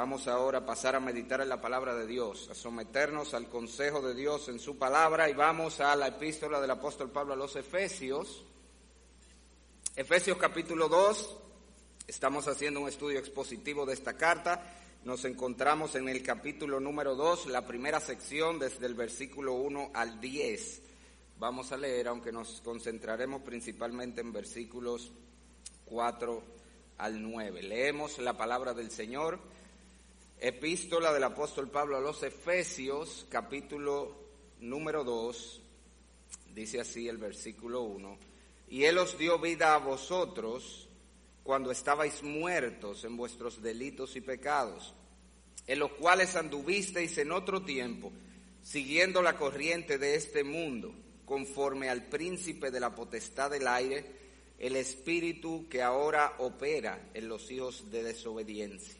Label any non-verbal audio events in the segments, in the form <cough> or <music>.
Vamos ahora a pasar a meditar en la palabra de Dios, a someternos al consejo de Dios en su palabra y vamos a la epístola del apóstol Pablo a los Efesios. Efesios capítulo 2, estamos haciendo un estudio expositivo de esta carta. Nos encontramos en el capítulo número 2, la primera sección desde el versículo 1 al 10. Vamos a leer, aunque nos concentraremos principalmente en versículos 4 al 9. Leemos la palabra del Señor. Epístola del apóstol Pablo a los Efesios, capítulo número 2, dice así el versículo 1, y Él os dio vida a vosotros cuando estabais muertos en vuestros delitos y pecados, en los cuales anduvisteis en otro tiempo, siguiendo la corriente de este mundo, conforme al príncipe de la potestad del aire, el espíritu que ahora opera en los hijos de desobediencia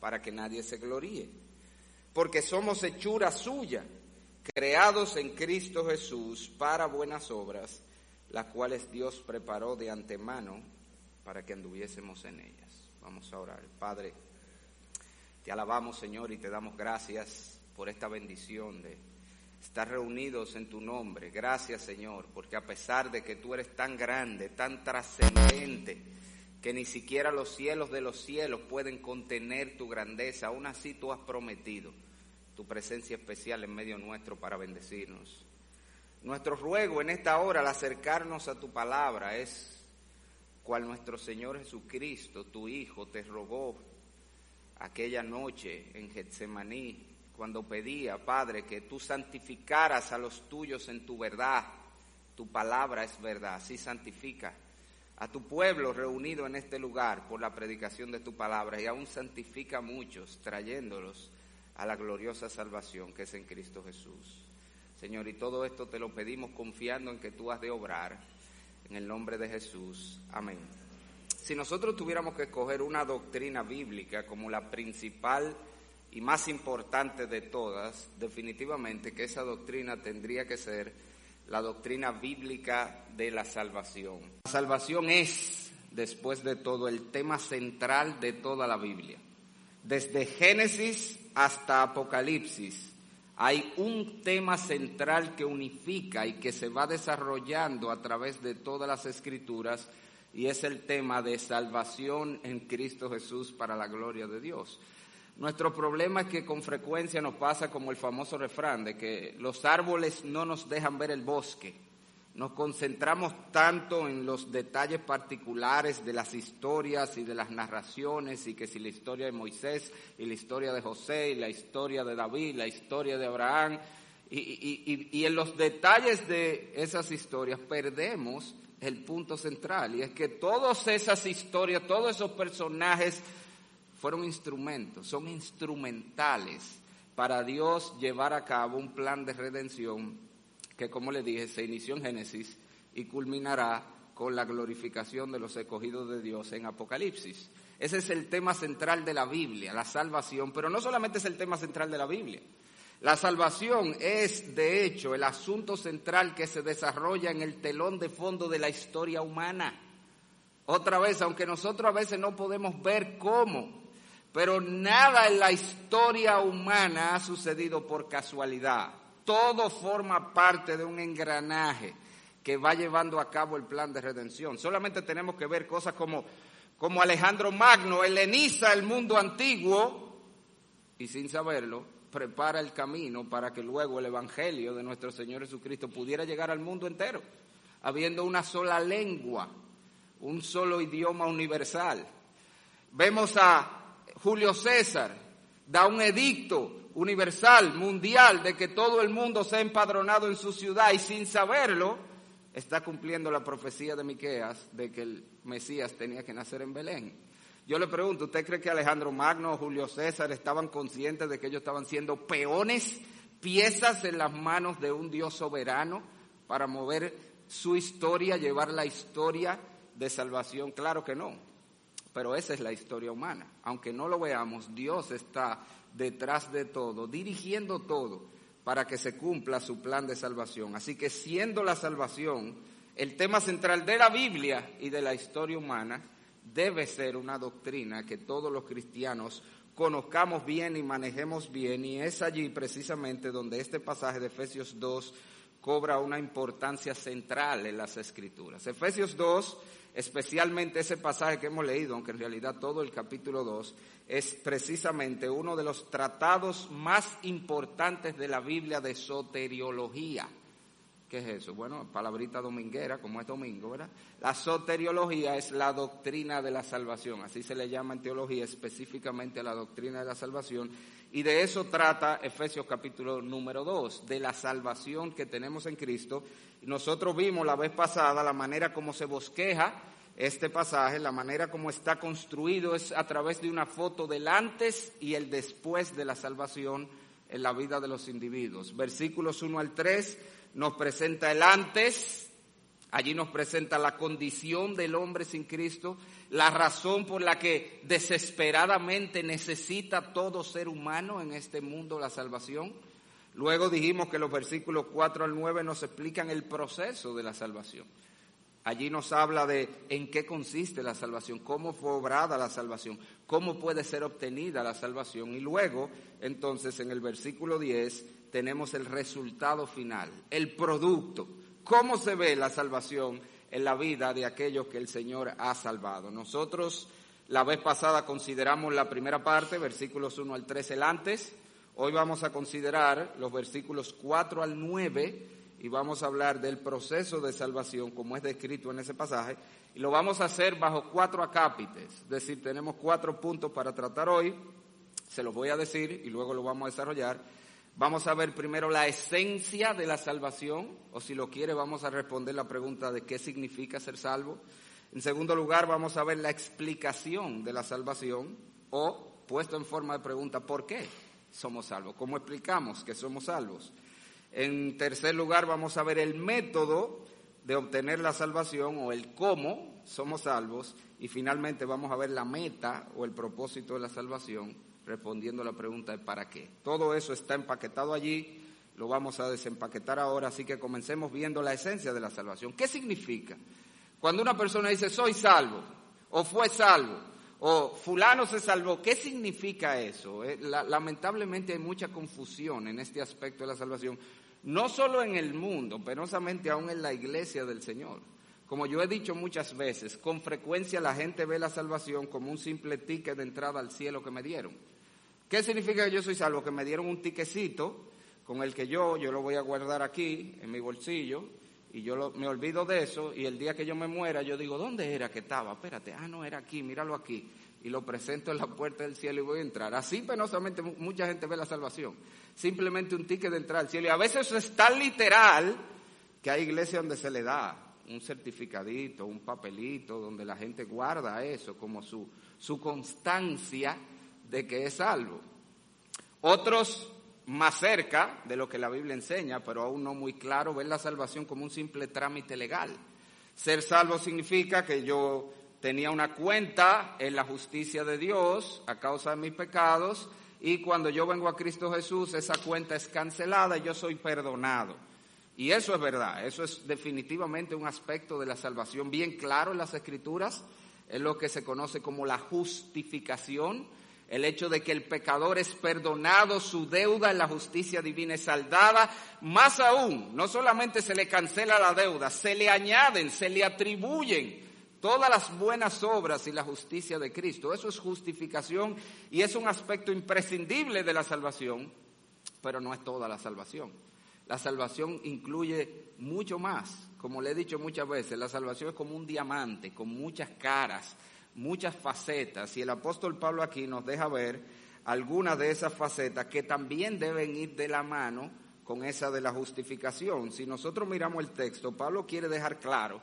para que nadie se gloríe. Porque somos hechura suya, creados en Cristo Jesús para buenas obras, las cuales Dios preparó de antemano para que anduviésemos en ellas. Vamos a orar. Padre, te alabamos Señor y te damos gracias por esta bendición de estar reunidos en tu nombre. Gracias Señor, porque a pesar de que tú eres tan grande, tan trascendente, que ni siquiera los cielos de los cielos pueden contener tu grandeza. Aún así tú has prometido tu presencia especial en medio nuestro para bendecirnos. Nuestro ruego en esta hora al acercarnos a tu palabra es cual nuestro Señor Jesucristo, tu Hijo, te rogó aquella noche en Getsemaní cuando pedía, Padre, que tú santificaras a los tuyos en tu verdad. Tu palabra es verdad, así santifica a tu pueblo reunido en este lugar por la predicación de tu palabra y aún santifica a muchos trayéndolos a la gloriosa salvación que es en Cristo Jesús. Señor, y todo esto te lo pedimos confiando en que tú has de obrar en el nombre de Jesús. Amén. Si nosotros tuviéramos que escoger una doctrina bíblica como la principal y más importante de todas, definitivamente que esa doctrina tendría que ser la doctrina bíblica de la salvación. La salvación es, después de todo, el tema central de toda la Biblia. Desde Génesis hasta Apocalipsis hay un tema central que unifica y que se va desarrollando a través de todas las escrituras y es el tema de salvación en Cristo Jesús para la gloria de Dios. Nuestro problema es que con frecuencia nos pasa como el famoso refrán de que los árboles no nos dejan ver el bosque. Nos concentramos tanto en los detalles particulares de las historias y de las narraciones y que si la historia de Moisés y la historia de José y la historia de David, la historia de Abraham y, y en los detalles de esas historias perdemos el punto central y es que todas esas historias, todos esos personajes fueron instrumentos, son instrumentales para Dios llevar a cabo un plan de redención que, como le dije, se inició en Génesis y culminará con la glorificación de los escogidos de Dios en Apocalipsis. Ese es el tema central de la Biblia, la salvación, pero no solamente es el tema central de la Biblia. La salvación es, de hecho, el asunto central que se desarrolla en el telón de fondo de la historia humana. Otra vez, aunque nosotros a veces no podemos ver cómo, pero nada en la historia humana ha sucedido por casualidad. Todo forma parte de un engranaje que va llevando a cabo el plan de redención. Solamente tenemos que ver cosas como, como Alejandro Magno heleniza el mundo antiguo y sin saberlo, prepara el camino para que luego el Evangelio de nuestro Señor Jesucristo pudiera llegar al mundo entero, habiendo una sola lengua, un solo idioma universal. Vemos a Julio César, da un edicto universal, mundial, de que todo el mundo sea empadronado en su ciudad y sin saberlo, está cumpliendo la profecía de Miqueas de que el Mesías tenía que nacer en Belén. Yo le pregunto, ¿usted cree que Alejandro Magno o Julio César estaban conscientes de que ellos estaban siendo peones, piezas en las manos de un Dios soberano para mover su historia, llevar la historia de salvación? Claro que no. Pero esa es la historia humana. Aunque no lo veamos, Dios está detrás de todo, dirigiendo todo para que se cumpla su plan de salvación. Así que siendo la salvación el tema central de la Biblia y de la historia humana, debe ser una doctrina que todos los cristianos conozcamos bien y manejemos bien, y es allí precisamente donde este pasaje de Efesios 2 cobra una importancia central en las escrituras. Efesios 2, especialmente ese pasaje que hemos leído, aunque en realidad todo el capítulo 2, es precisamente uno de los tratados más importantes de la Biblia de soteriología. ¿Qué es eso? Bueno, palabrita dominguera, como es domingo, ¿verdad? La soteriología es la doctrina de la salvación, así se le llama en teología específicamente la doctrina de la salvación, y de eso trata Efesios capítulo número 2, de la salvación que tenemos en Cristo. Nosotros vimos la vez pasada la manera como se bosqueja este pasaje, la manera como está construido es a través de una foto del antes y el después de la salvación en la vida de los individuos. Versículos 1 al 3 nos presenta el antes, allí nos presenta la condición del hombre sin Cristo, la razón por la que desesperadamente necesita todo ser humano en este mundo la salvación. Luego dijimos que los versículos 4 al 9 nos explican el proceso de la salvación. Allí nos habla de en qué consiste la salvación, cómo fue obrada la salvación, cómo puede ser obtenida la salvación. Y luego, entonces, en el versículo 10 tenemos el resultado final, el producto, cómo se ve la salvación en la vida de aquellos que el Señor ha salvado. Nosotros la vez pasada consideramos la primera parte, versículos 1 al 3 el antes, hoy vamos a considerar los versículos 4 al 9 y vamos a hablar del proceso de salvación como es descrito en ese pasaje. Y lo vamos a hacer bajo cuatro acápites, es decir, tenemos cuatro puntos para tratar hoy, se los voy a decir y luego lo vamos a desarrollar Vamos a ver primero la esencia de la salvación, o si lo quiere vamos a responder la pregunta de qué significa ser salvo. En segundo lugar, vamos a ver la explicación de la salvación, o puesto en forma de pregunta, ¿por qué somos salvos? ¿Cómo explicamos que somos salvos? En tercer lugar, vamos a ver el método de obtener la salvación o el cómo somos salvos. Y finalmente vamos a ver la meta o el propósito de la salvación respondiendo a la pregunta de para qué. Todo eso está empaquetado allí, lo vamos a desempaquetar ahora, así que comencemos viendo la esencia de la salvación. ¿Qué significa? Cuando una persona dice soy salvo, o fue salvo, o fulano se salvó, ¿qué significa eso? Eh, lamentablemente hay mucha confusión en este aspecto de la salvación, no solo en el mundo, penosamente aún en la iglesia del Señor. Como yo he dicho muchas veces, con frecuencia la gente ve la salvación como un simple ticket de entrada al cielo que me dieron. ¿Qué significa que yo soy salvo? Que me dieron un tiquecito con el que yo, yo lo voy a guardar aquí en mi bolsillo y yo me olvido de eso y el día que yo me muera yo digo, ¿dónde era que estaba? Espérate, ah, no, era aquí, míralo aquí. Y lo presento en la puerta del cielo y voy a entrar. Así penosamente mucha gente ve la salvación. Simplemente un ticket de entrar al cielo. Y a veces es tan literal que hay iglesias donde se le da un certificadito, un papelito, donde la gente guarda eso como su, su constancia de que es salvo. Otros más cerca de lo que la Biblia enseña, pero aún no muy claro, ven la salvación como un simple trámite legal. Ser salvo significa que yo tenía una cuenta en la justicia de Dios a causa de mis pecados y cuando yo vengo a Cristo Jesús esa cuenta es cancelada y yo soy perdonado. Y eso es verdad, eso es definitivamente un aspecto de la salvación bien claro en las Escrituras, es lo que se conoce como la justificación el hecho de que el pecador es perdonado, su deuda en la justicia divina es saldada, más aún, no solamente se le cancela la deuda, se le añaden, se le atribuyen todas las buenas obras y la justicia de Cristo. Eso es justificación y es un aspecto imprescindible de la salvación, pero no es toda la salvación. La salvación incluye mucho más. Como le he dicho muchas veces, la salvación es como un diamante con muchas caras, muchas facetas. Y el apóstol Pablo aquí nos deja ver algunas de esas facetas que también deben ir de la mano con esa de la justificación. Si nosotros miramos el texto, Pablo quiere dejar claro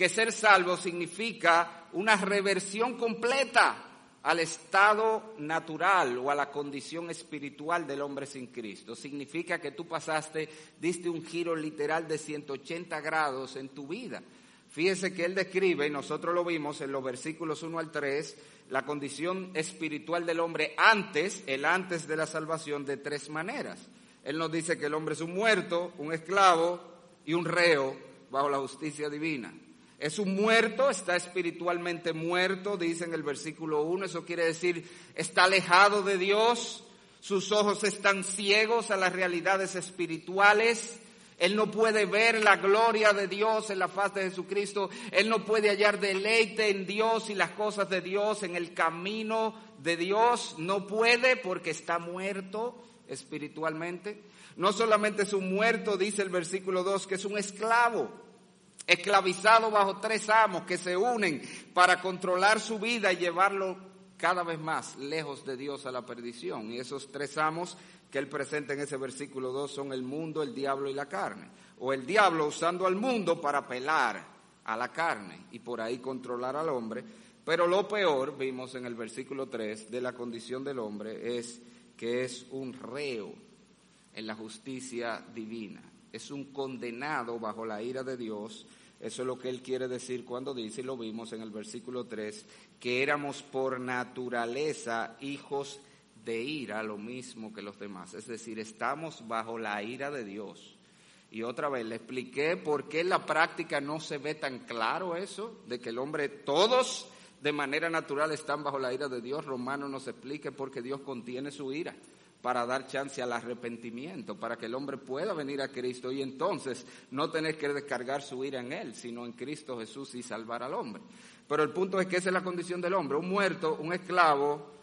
que ser salvo significa una reversión completa al estado natural o a la condición espiritual del hombre sin Cristo. Significa que tú pasaste, diste un giro literal de 180 grados en tu vida. Fíjese que él describe, y nosotros lo vimos en los versículos 1 al 3, la condición espiritual del hombre antes, el antes de la salvación, de tres maneras. Él nos dice que el hombre es un muerto, un esclavo y un reo bajo la justicia divina. Es un muerto, está espiritualmente muerto, dice en el versículo 1, eso quiere decir, está alejado de Dios, sus ojos están ciegos a las realidades espirituales, él no puede ver la gloria de Dios en la faz de Jesucristo, él no puede hallar deleite en Dios y las cosas de Dios, en el camino de Dios, no puede porque está muerto espiritualmente. No solamente es un muerto, dice el versículo 2, que es un esclavo esclavizado bajo tres amos que se unen para controlar su vida y llevarlo cada vez más lejos de Dios a la perdición. Y esos tres amos que él presenta en ese versículo 2 son el mundo, el diablo y la carne. O el diablo usando al mundo para apelar a la carne y por ahí controlar al hombre. Pero lo peor, vimos en el versículo 3, de la condición del hombre es que es un reo en la justicia divina. Es un condenado bajo la ira de Dios eso es lo que él quiere decir cuando dice, y lo vimos en el versículo 3, que éramos por naturaleza hijos ira, lo mismo que los demás. Es decir, estamos bajo la ira de Dios. Y otra vez le expliqué por qué en la práctica no se ve tan claro eso, de que el hombre, todos de manera natural están bajo la ira de Dios. Romano nos explique porque Dios contiene su ira para dar chance al arrepentimiento, para que el hombre pueda venir a Cristo y entonces no tener que descargar su ira en Él, sino en Cristo Jesús y salvar al hombre. Pero el punto es que esa es la condición del hombre, un muerto, un esclavo,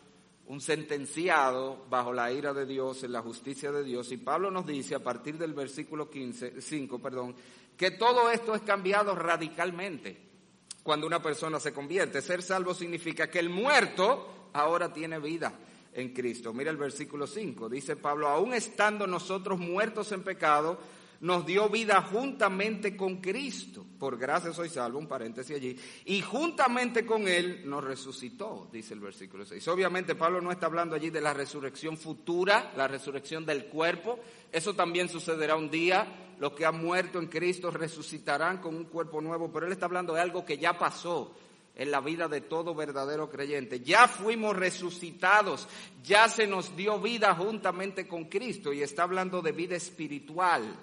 un sentenciado bajo la ira de Dios, en la justicia de Dios. Y Pablo nos dice a partir del versículo 15, 5, perdón, que todo esto es cambiado radicalmente cuando una persona se convierte. Ser salvo significa que el muerto ahora tiene vida en Cristo. Mira el versículo 5, dice Pablo, aún estando nosotros muertos en pecado, nos dio vida juntamente con Cristo. Por gracia soy salvo, un paréntesis allí. Y juntamente con Él nos resucitó, dice el versículo 6. Obviamente Pablo no está hablando allí de la resurrección futura, la resurrección del cuerpo. Eso también sucederá un día. Los que han muerto en Cristo resucitarán con un cuerpo nuevo. Pero Él está hablando de algo que ya pasó en la vida de todo verdadero creyente. Ya fuimos resucitados, ya se nos dio vida juntamente con Cristo y está hablando de vida espiritual.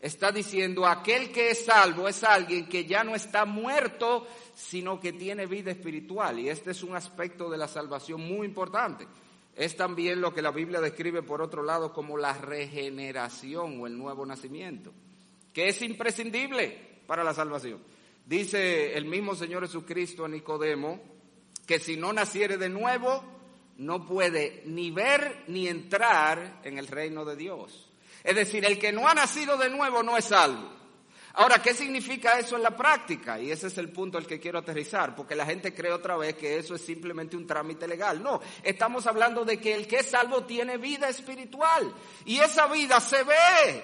Está diciendo, aquel que es salvo es alguien que ya no está muerto, sino que tiene vida espiritual. Y este es un aspecto de la salvación muy importante. Es también lo que la Biblia describe, por otro lado, como la regeneración o el nuevo nacimiento, que es imprescindible para la salvación. Dice el mismo Señor Jesucristo a Nicodemo que si no naciere de nuevo, no puede ni ver ni entrar en el reino de Dios. Es decir, el que no ha nacido de nuevo no es salvo. Ahora, ¿qué significa eso en la práctica? Y ese es el punto al que quiero aterrizar, porque la gente cree otra vez que eso es simplemente un trámite legal. No, estamos hablando de que el que es salvo tiene vida espiritual y esa vida se ve.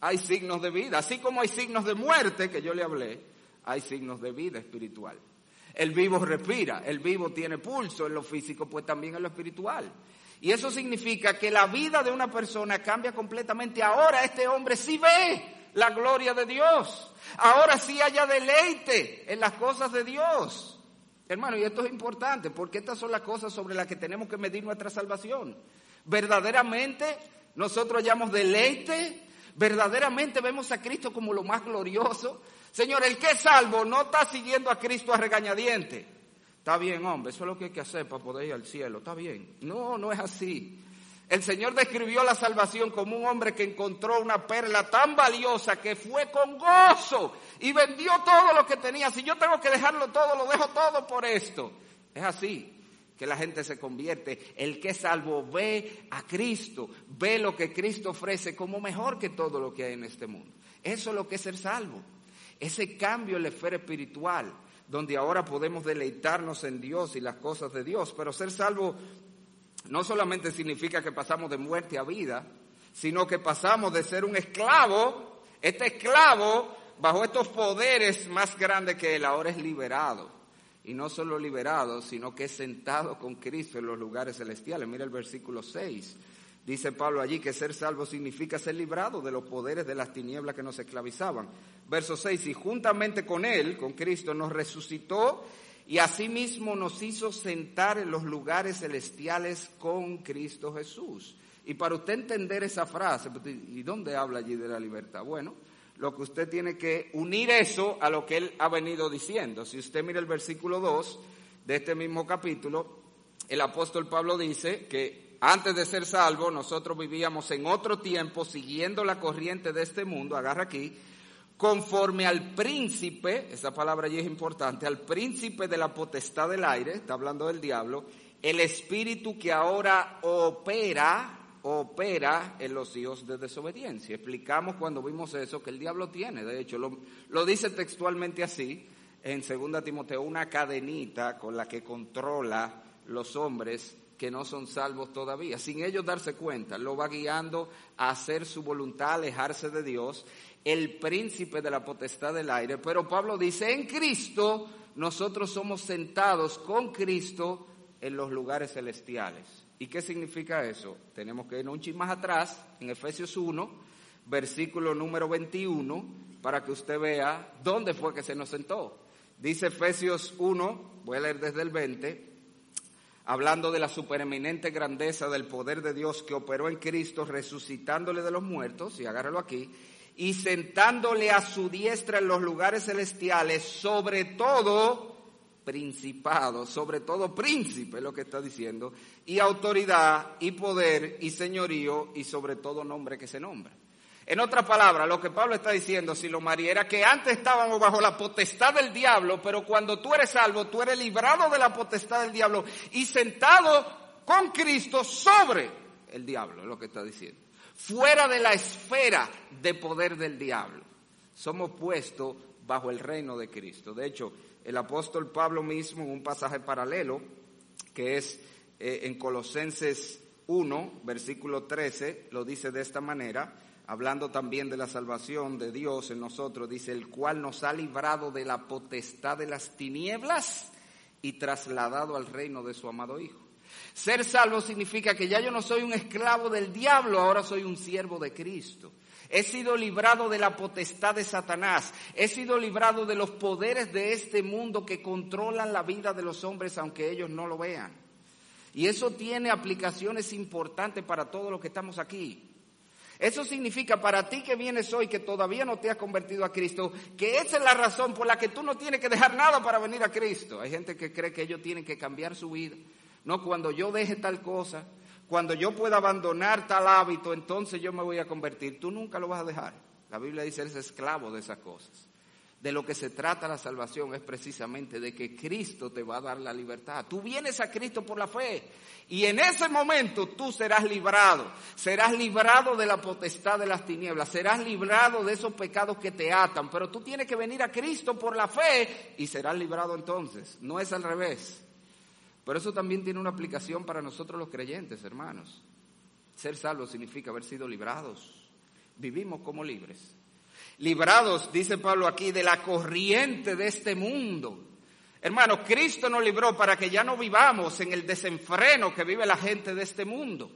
Hay signos de vida, así como hay signos de muerte que yo le hablé, hay signos de vida espiritual. El vivo respira, el vivo tiene pulso en lo físico, pues también en lo espiritual. Y eso significa que la vida de una persona cambia completamente. Ahora este hombre sí ve la gloria de Dios. Ahora sí haya deleite en las cosas de Dios. Hermano, y esto es importante porque estas son las cosas sobre las que tenemos que medir nuestra salvación. Verdaderamente nosotros hallamos deleite, verdaderamente vemos a Cristo como lo más glorioso, Señor, el que es salvo no está siguiendo a Cristo a regañadiente. Está bien, hombre, eso es lo que hay que hacer para poder ir al cielo. Está bien. No, no es así. El Señor describió la salvación como un hombre que encontró una perla tan valiosa que fue con gozo y vendió todo lo que tenía. Si yo tengo que dejarlo todo, lo dejo todo por esto. Es así que la gente se convierte. El que es salvo ve a Cristo, ve lo que Cristo ofrece como mejor que todo lo que hay en este mundo. Eso es lo que es ser salvo. Ese cambio en la esfera espiritual, donde ahora podemos deleitarnos en Dios y las cosas de Dios. Pero ser salvo no solamente significa que pasamos de muerte a vida, sino que pasamos de ser un esclavo, este esclavo bajo estos poderes más grandes que él, ahora es liberado. Y no solo liberado, sino que es sentado con Cristo en los lugares celestiales. Mira el versículo 6. Dice Pablo allí que ser salvo significa ser librado de los poderes de las tinieblas que nos esclavizaban. Verso 6, y juntamente con Él, con Cristo, nos resucitó y asimismo nos hizo sentar en los lugares celestiales con Cristo Jesús. Y para usted entender esa frase, pues, ¿y dónde habla allí de la libertad? Bueno, lo que usted tiene que unir eso a lo que él ha venido diciendo. Si usted mira el versículo 2 de este mismo capítulo, el apóstol Pablo dice que antes de ser salvo, nosotros vivíamos en otro tiempo siguiendo la corriente de este mundo, agarra aquí, conforme al príncipe, esa palabra allí es importante, al príncipe de la potestad del aire, está hablando del diablo, el espíritu que ahora opera, opera en los hijos de desobediencia. Explicamos cuando vimos eso que el diablo tiene, de hecho, lo, lo dice textualmente así en 2 Timoteo, una cadenita con la que controla los hombres que no son salvos todavía, sin ellos darse cuenta, lo va guiando a hacer su voluntad, alejarse de Dios, el príncipe de la potestad del aire. Pero Pablo dice, en Cristo nosotros somos sentados con Cristo en los lugares celestiales. ¿Y qué significa eso? Tenemos que ir un chin más atrás, en Efesios 1, versículo número 21, para que usted vea dónde fue que se nos sentó. Dice Efesios 1, voy a leer desde el 20, hablando de la supereminente grandeza del poder de Dios que operó en Cristo, resucitándole de los muertos, y agárralo aquí, y sentándole a su diestra en los lugares celestiales, sobre todo principado, sobre todo príncipe, es lo que está diciendo, y autoridad, y poder, y señorío, y sobre todo nombre que se nombra. En otras palabras, lo que Pablo está diciendo, si lo María, era que antes estábamos bajo la potestad del diablo, pero cuando tú eres salvo, tú eres librado de la potestad del diablo y sentado con Cristo sobre el diablo, es lo que está diciendo. Fuera de la esfera de poder del diablo. Somos puestos bajo el reino de Cristo. De hecho, el apóstol Pablo mismo, en un pasaje paralelo, que es eh, en Colosenses 1, versículo 13, lo dice de esta manera, hablando también de la salvación de Dios en nosotros, dice, el cual nos ha librado de la potestad de las tinieblas y trasladado al reino de su amado Hijo. Ser salvo significa que ya yo no soy un esclavo del diablo, ahora soy un siervo de Cristo. He sido librado de la potestad de Satanás. He sido librado de los poderes de este mundo que controlan la vida de los hombres aunque ellos no lo vean. Y eso tiene aplicaciones importantes para todos los que estamos aquí. Eso significa para ti que vienes hoy, que todavía no te has convertido a Cristo, que esa es la razón por la que tú no tienes que dejar nada para venir a Cristo. Hay gente que cree que ellos tienen que cambiar su vida. No, cuando yo deje tal cosa, cuando yo pueda abandonar tal hábito, entonces yo me voy a convertir. Tú nunca lo vas a dejar. La Biblia dice, eres esclavo de esas cosas. De lo que se trata la salvación es precisamente de que Cristo te va a dar la libertad. Tú vienes a Cristo por la fe y en ese momento tú serás librado. Serás librado de la potestad de las tinieblas. Serás librado de esos pecados que te atan. Pero tú tienes que venir a Cristo por la fe y serás librado entonces. No es al revés. Pero eso también tiene una aplicación para nosotros los creyentes, hermanos. Ser salvos significa haber sido librados. Vivimos como libres librados, dice Pablo aquí, de la corriente de este mundo. Hermano, Cristo nos libró para que ya no vivamos en el desenfreno que vive la gente de este mundo.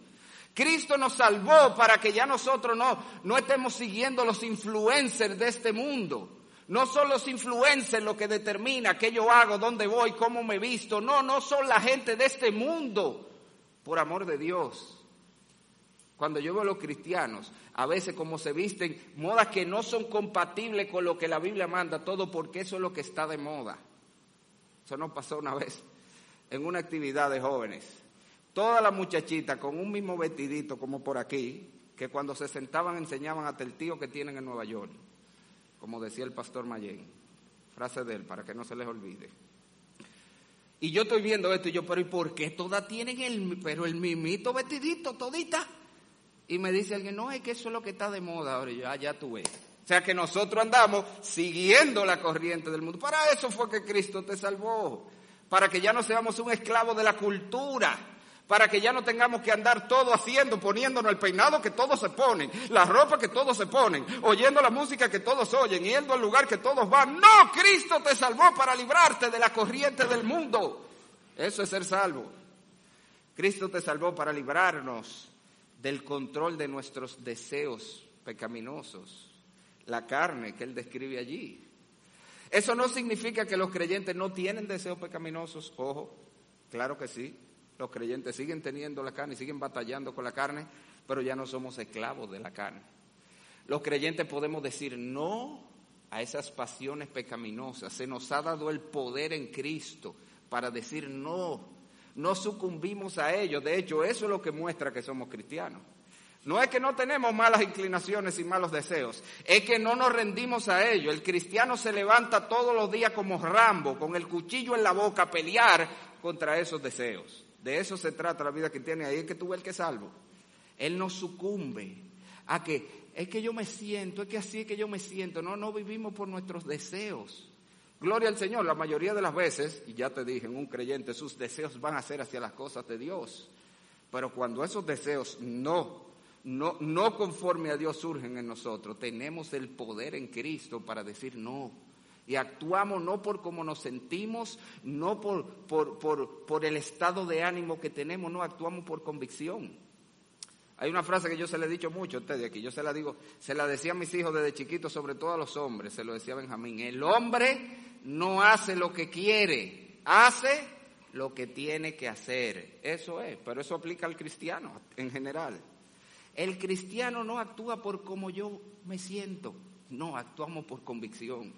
Cristo nos salvó para que ya nosotros no, no estemos siguiendo los influencers de este mundo. No son los influencers lo que determina qué yo hago, dónde voy, cómo me visto. No, no son la gente de este mundo. Por amor de Dios. Cuando yo veo a los cristianos, a veces como se visten, modas que no son compatibles con lo que la Biblia manda, todo porque eso es lo que está de moda. Eso nos pasó una vez en una actividad de jóvenes. todas las muchachitas con un mismo vestidito como por aquí, que cuando se sentaban enseñaban hasta el tío que tienen en Nueva York, como decía el pastor Mayen, frase de él, para que no se les olvide. Y yo estoy viendo esto y yo, pero ¿y por qué todas tienen el, pero el mimito vestidito, todita? Y me dice alguien, no, es que eso es lo que está de moda ahora. Y yo, ah, ya tú ves. O sea que nosotros andamos siguiendo la corriente del mundo. Para eso fue que Cristo te salvó. Para que ya no seamos un esclavo de la cultura para que ya no tengamos que andar todo haciendo, poniéndonos el peinado que todos se ponen, la ropa que todos se ponen, oyendo la música que todos oyen, yendo al lugar que todos van. No, Cristo te salvó para librarte de la corriente del mundo. Eso es ser salvo. Cristo te salvó para librarnos del control de nuestros deseos pecaminosos, la carne que Él describe allí. Eso no significa que los creyentes no tienen deseos pecaminosos, ojo, claro que sí. Los creyentes siguen teniendo la carne siguen batallando con la carne, pero ya no somos esclavos de la carne. Los creyentes podemos decir no a esas pasiones pecaminosas. Se nos ha dado el poder en Cristo para decir no. No sucumbimos a ello. De hecho, eso es lo que muestra que somos cristianos. No es que no tenemos malas inclinaciones y malos deseos, es que no nos rendimos a ello. El cristiano se levanta todos los días como Rambo, con el cuchillo en la boca, a pelear contra esos deseos. De eso se trata la vida que tiene. Ahí es que tú ves el que salvo. Él no sucumbe a que es que yo me siento, es que así es que yo me siento. No, no vivimos por nuestros deseos. Gloria al Señor, la mayoría de las veces, y ya te dije, en un creyente sus deseos van a ser hacia las cosas de Dios. Pero cuando esos deseos no, no, no conforme a Dios surgen en nosotros, tenemos el poder en Cristo para decir no. Y actuamos no por cómo nos sentimos, no por, por, por, por, el estado de ánimo que tenemos, no, actuamos por convicción. Hay una frase que yo se la he dicho mucho a ustedes aquí, yo se la digo, se la decía a mis hijos desde chiquitos, sobre todo a los hombres, se lo decía Benjamín, el hombre no hace lo que quiere, hace lo que tiene que hacer. Eso es, pero eso aplica al cristiano en general. El cristiano no actúa por cómo yo me siento, no, actuamos por convicción.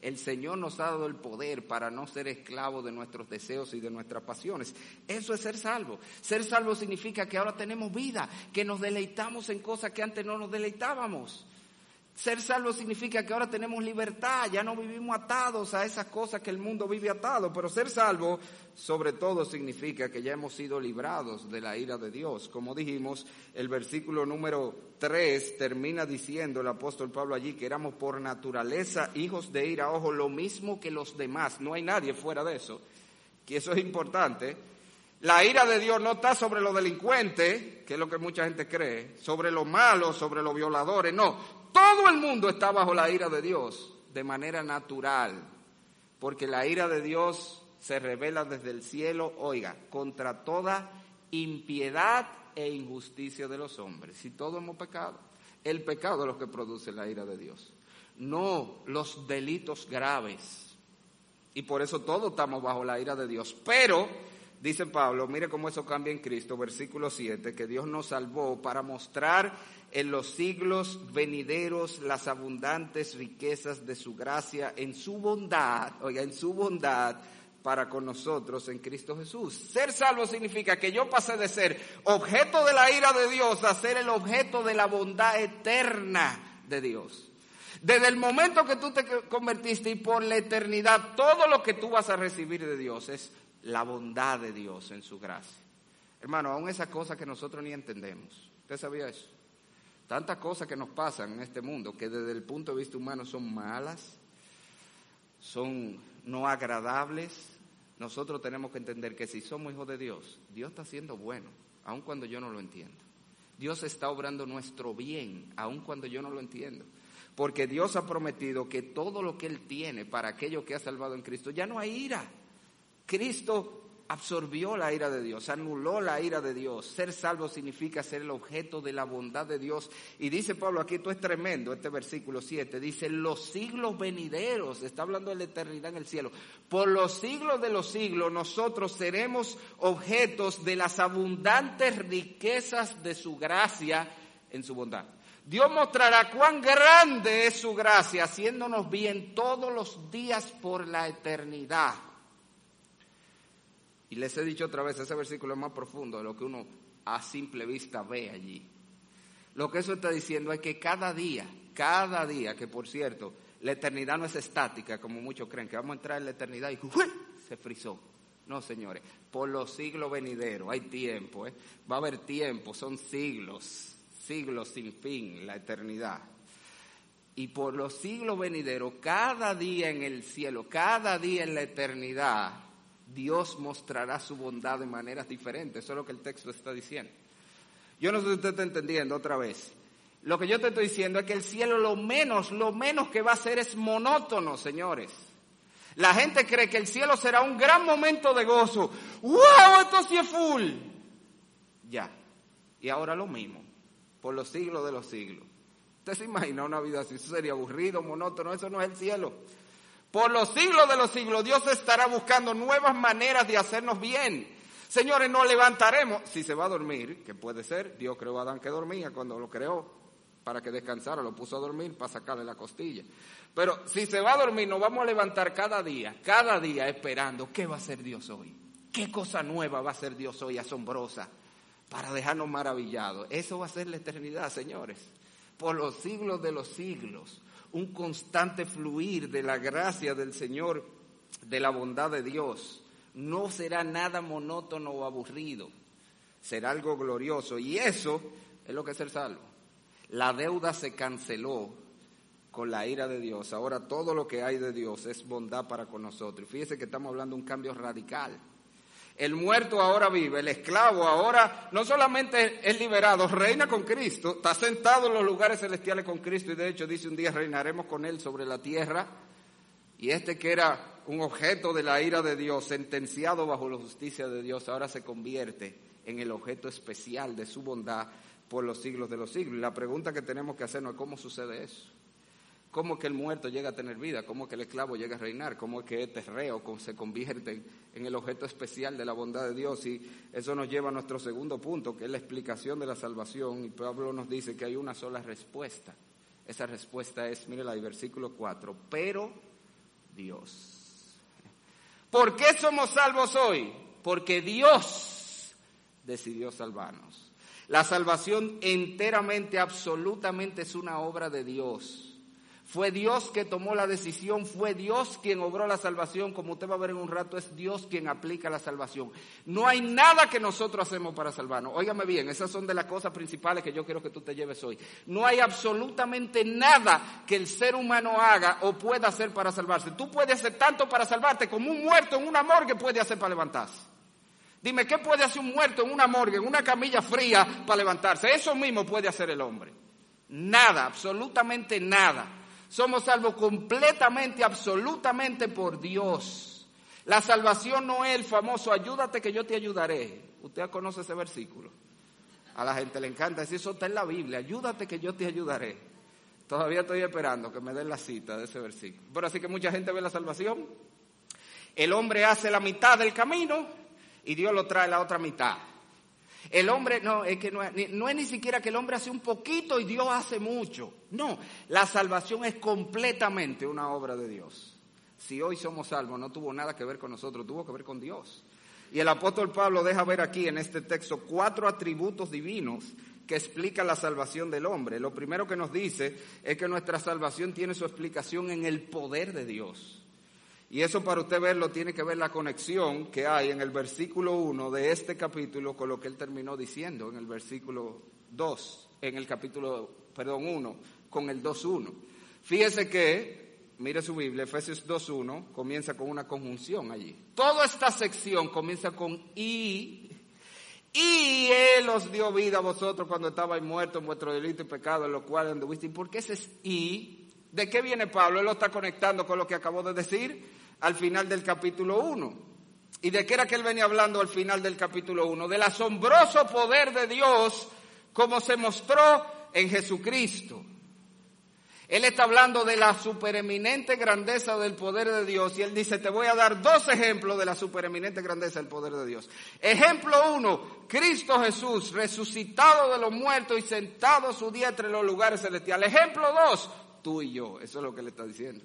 El Señor nos ha dado el poder para no ser esclavos de nuestros deseos y de nuestras pasiones. Eso es ser salvo. Ser salvo significa que ahora tenemos vida, que nos deleitamos en cosas que antes no nos deleitábamos. Ser salvo significa que ahora tenemos libertad, ya no vivimos atados a esas cosas que el mundo vive atado, pero ser salvo sobre todo significa que ya hemos sido librados de la ira de Dios. Como dijimos, el versículo número 3 termina diciendo el apóstol Pablo allí que éramos por naturaleza hijos de ira, ojo, lo mismo que los demás, no hay nadie fuera de eso, que eso es importante. La ira de Dios no está sobre los delincuentes, que es lo que mucha gente cree, sobre los malos, sobre los violadores, no, todo el mundo está bajo la ira de Dios de manera natural, porque la ira de Dios se revela desde el cielo, oiga, contra toda impiedad e injusticia de los hombres. Si todos hemos pecado, el pecado es lo que produce la ira de Dios, no los delitos graves. Y por eso todos estamos bajo la ira de Dios. Pero, dice Pablo, mire cómo eso cambia en Cristo, versículo 7, que Dios nos salvó para mostrar en los siglos venideros las abundantes riquezas de su gracia en su bondad, oiga, en su bondad para con nosotros en Cristo Jesús. Ser salvo significa que yo pasé de ser objeto de la ira de Dios a ser el objeto de la bondad eterna de Dios. Desde el momento que tú te convertiste y por la eternidad, todo lo que tú vas a recibir de Dios es la bondad de Dios en su gracia. Hermano, aún esa cosa que nosotros ni entendemos. ¿Usted sabía eso? Tantas cosas que nos pasan en este mundo que desde el punto de vista humano son malas, son no agradables. Nosotros tenemos que entender que si somos hijos de Dios, Dios está siendo bueno, aun cuando yo no lo entiendo. Dios está obrando nuestro bien, aun cuando yo no lo entiendo. Porque Dios ha prometido que todo lo que Él tiene para aquello que ha salvado en Cristo, ya no hay ira. Cristo absorbió la ira de Dios, anuló la ira de Dios. Ser salvo significa ser el objeto de la bondad de Dios. Y dice Pablo, aquí esto es tremendo, este versículo 7, dice, los siglos venideros, está hablando de la eternidad en el cielo, por los siglos de los siglos nosotros seremos objetos de las abundantes riquezas de su gracia en su bondad. Dios mostrará cuán grande es su gracia, haciéndonos bien todos los días por la eternidad. Y les he dicho otra vez, ese versículo es más profundo de lo que uno a simple vista ve allí. Lo que eso está diciendo es que cada día, cada día, que por cierto, la eternidad no es estática, como muchos creen, que vamos a entrar en la eternidad y se frizó. No, señores, por los siglos venideros, hay tiempo, ¿eh? va a haber tiempo, son siglos, siglos sin fin, la eternidad. Y por los siglos venideros, cada día en el cielo, cada día en la eternidad, Dios mostrará su bondad de maneras diferentes. Eso es lo que el texto está diciendo. Yo no sé si usted está entendiendo otra vez. Lo que yo te estoy diciendo es que el cielo lo menos, lo menos que va a ser es monótono, señores. La gente cree que el cielo será un gran momento de gozo. ¡Wow! Esto sí es full. Ya. Y ahora lo mismo, por los siglos de los siglos. ¿Usted se imagina una vida así? Eso sería aburrido, monótono. Eso no es el cielo. Por los siglos de los siglos, Dios estará buscando nuevas maneras de hacernos bien. Señores, nos levantaremos. Si se va a dormir, que puede ser, Dios creó a Adán que dormía cuando lo creó, para que descansara, lo puso a dormir para sacarle la costilla. Pero si se va a dormir, nos vamos a levantar cada día, cada día esperando, ¿qué va a hacer Dios hoy? ¿Qué cosa nueva va a hacer Dios hoy asombrosa para dejarnos maravillados? Eso va a ser la eternidad, señores. Por los siglos de los siglos, un constante fluir de la gracia del Señor, de la bondad de Dios no será nada monótono o aburrido, será algo glorioso. Y eso es lo que es el salvo. La deuda se canceló con la ira de Dios. Ahora todo lo que hay de Dios es bondad para con nosotros. Y fíjese que estamos hablando de un cambio radical. El muerto ahora vive, el esclavo ahora no solamente es liberado, reina con Cristo, está sentado en los lugares celestiales con Cristo y de hecho dice un día reinaremos con Él sobre la tierra. Y este que era un objeto de la ira de Dios, sentenciado bajo la justicia de Dios, ahora se convierte en el objeto especial de su bondad por los siglos de los siglos. Y la pregunta que tenemos que hacernos es cómo sucede eso. ¿Cómo que el muerto llega a tener vida? ¿Cómo que el esclavo llega a reinar? ¿Cómo es que este reo se convierte en el objeto especial de la bondad de Dios? Y eso nos lleva a nuestro segundo punto, que es la explicación de la salvación. Y Pablo nos dice que hay una sola respuesta. Esa respuesta es, mire la versículo 4, pero Dios. ¿Por qué somos salvos hoy? Porque Dios decidió salvarnos. La salvación enteramente, absolutamente es una obra de Dios. Fue Dios que tomó la decisión, fue Dios quien obró la salvación, como usted va a ver en un rato, es Dios quien aplica la salvación. No hay nada que nosotros hacemos para salvarnos. Óigame bien, esas son de las cosas principales que yo quiero que tú te lleves hoy. No hay absolutamente nada que el ser humano haga o pueda hacer para salvarse. Tú puedes hacer tanto para salvarte como un muerto en una morgue puede hacer para levantarse. Dime, ¿qué puede hacer un muerto en una morgue, en una camilla fría para levantarse? Eso mismo puede hacer el hombre. Nada, absolutamente nada. Somos salvos completamente, absolutamente por Dios. La salvación no es el famoso ayúdate que yo te ayudaré. Usted conoce ese versículo. A la gente le encanta decir, eso está en la Biblia, ayúdate que yo te ayudaré. Todavía estoy esperando que me den la cita de ese versículo. Pero así que mucha gente ve la salvación. El hombre hace la mitad del camino y Dios lo trae la otra mitad. El hombre, no, es que no, no es ni siquiera que el hombre hace un poquito y Dios hace mucho. No, la salvación es completamente una obra de Dios. Si hoy somos salvos, no tuvo nada que ver con nosotros, tuvo que ver con Dios. Y el apóstol Pablo deja ver aquí en este texto cuatro atributos divinos que explican la salvación del hombre. Lo primero que nos dice es que nuestra salvación tiene su explicación en el poder de Dios. Y eso para usted verlo tiene que ver la conexión que hay en el versículo 1 de este capítulo con lo que él terminó diciendo en el versículo 2, en el capítulo, perdón, 1, con el 2.1. Fíjese que, mire su Biblia, Efesios 2.1 comienza con una conjunción allí. Toda esta sección comienza con y. Y Él os dio vida a vosotros cuando estabais muertos en vuestro delito y pecado, en lo cual anduviste. ¿Y por qué ese es y? ¿De qué viene Pablo? Él lo está conectando con lo que acabó de decir al final del capítulo 1. ¿Y de qué era que él venía hablando al final del capítulo 1? Del asombroso poder de Dios como se mostró en Jesucristo. Él está hablando de la supereminente grandeza del poder de Dios y él dice, te voy a dar dos ejemplos de la supereminente grandeza del poder de Dios. Ejemplo uno, Cristo Jesús resucitado de los muertos y sentado a su diestra en los lugares celestiales. Ejemplo dos, tú y yo, eso es lo que él está diciendo.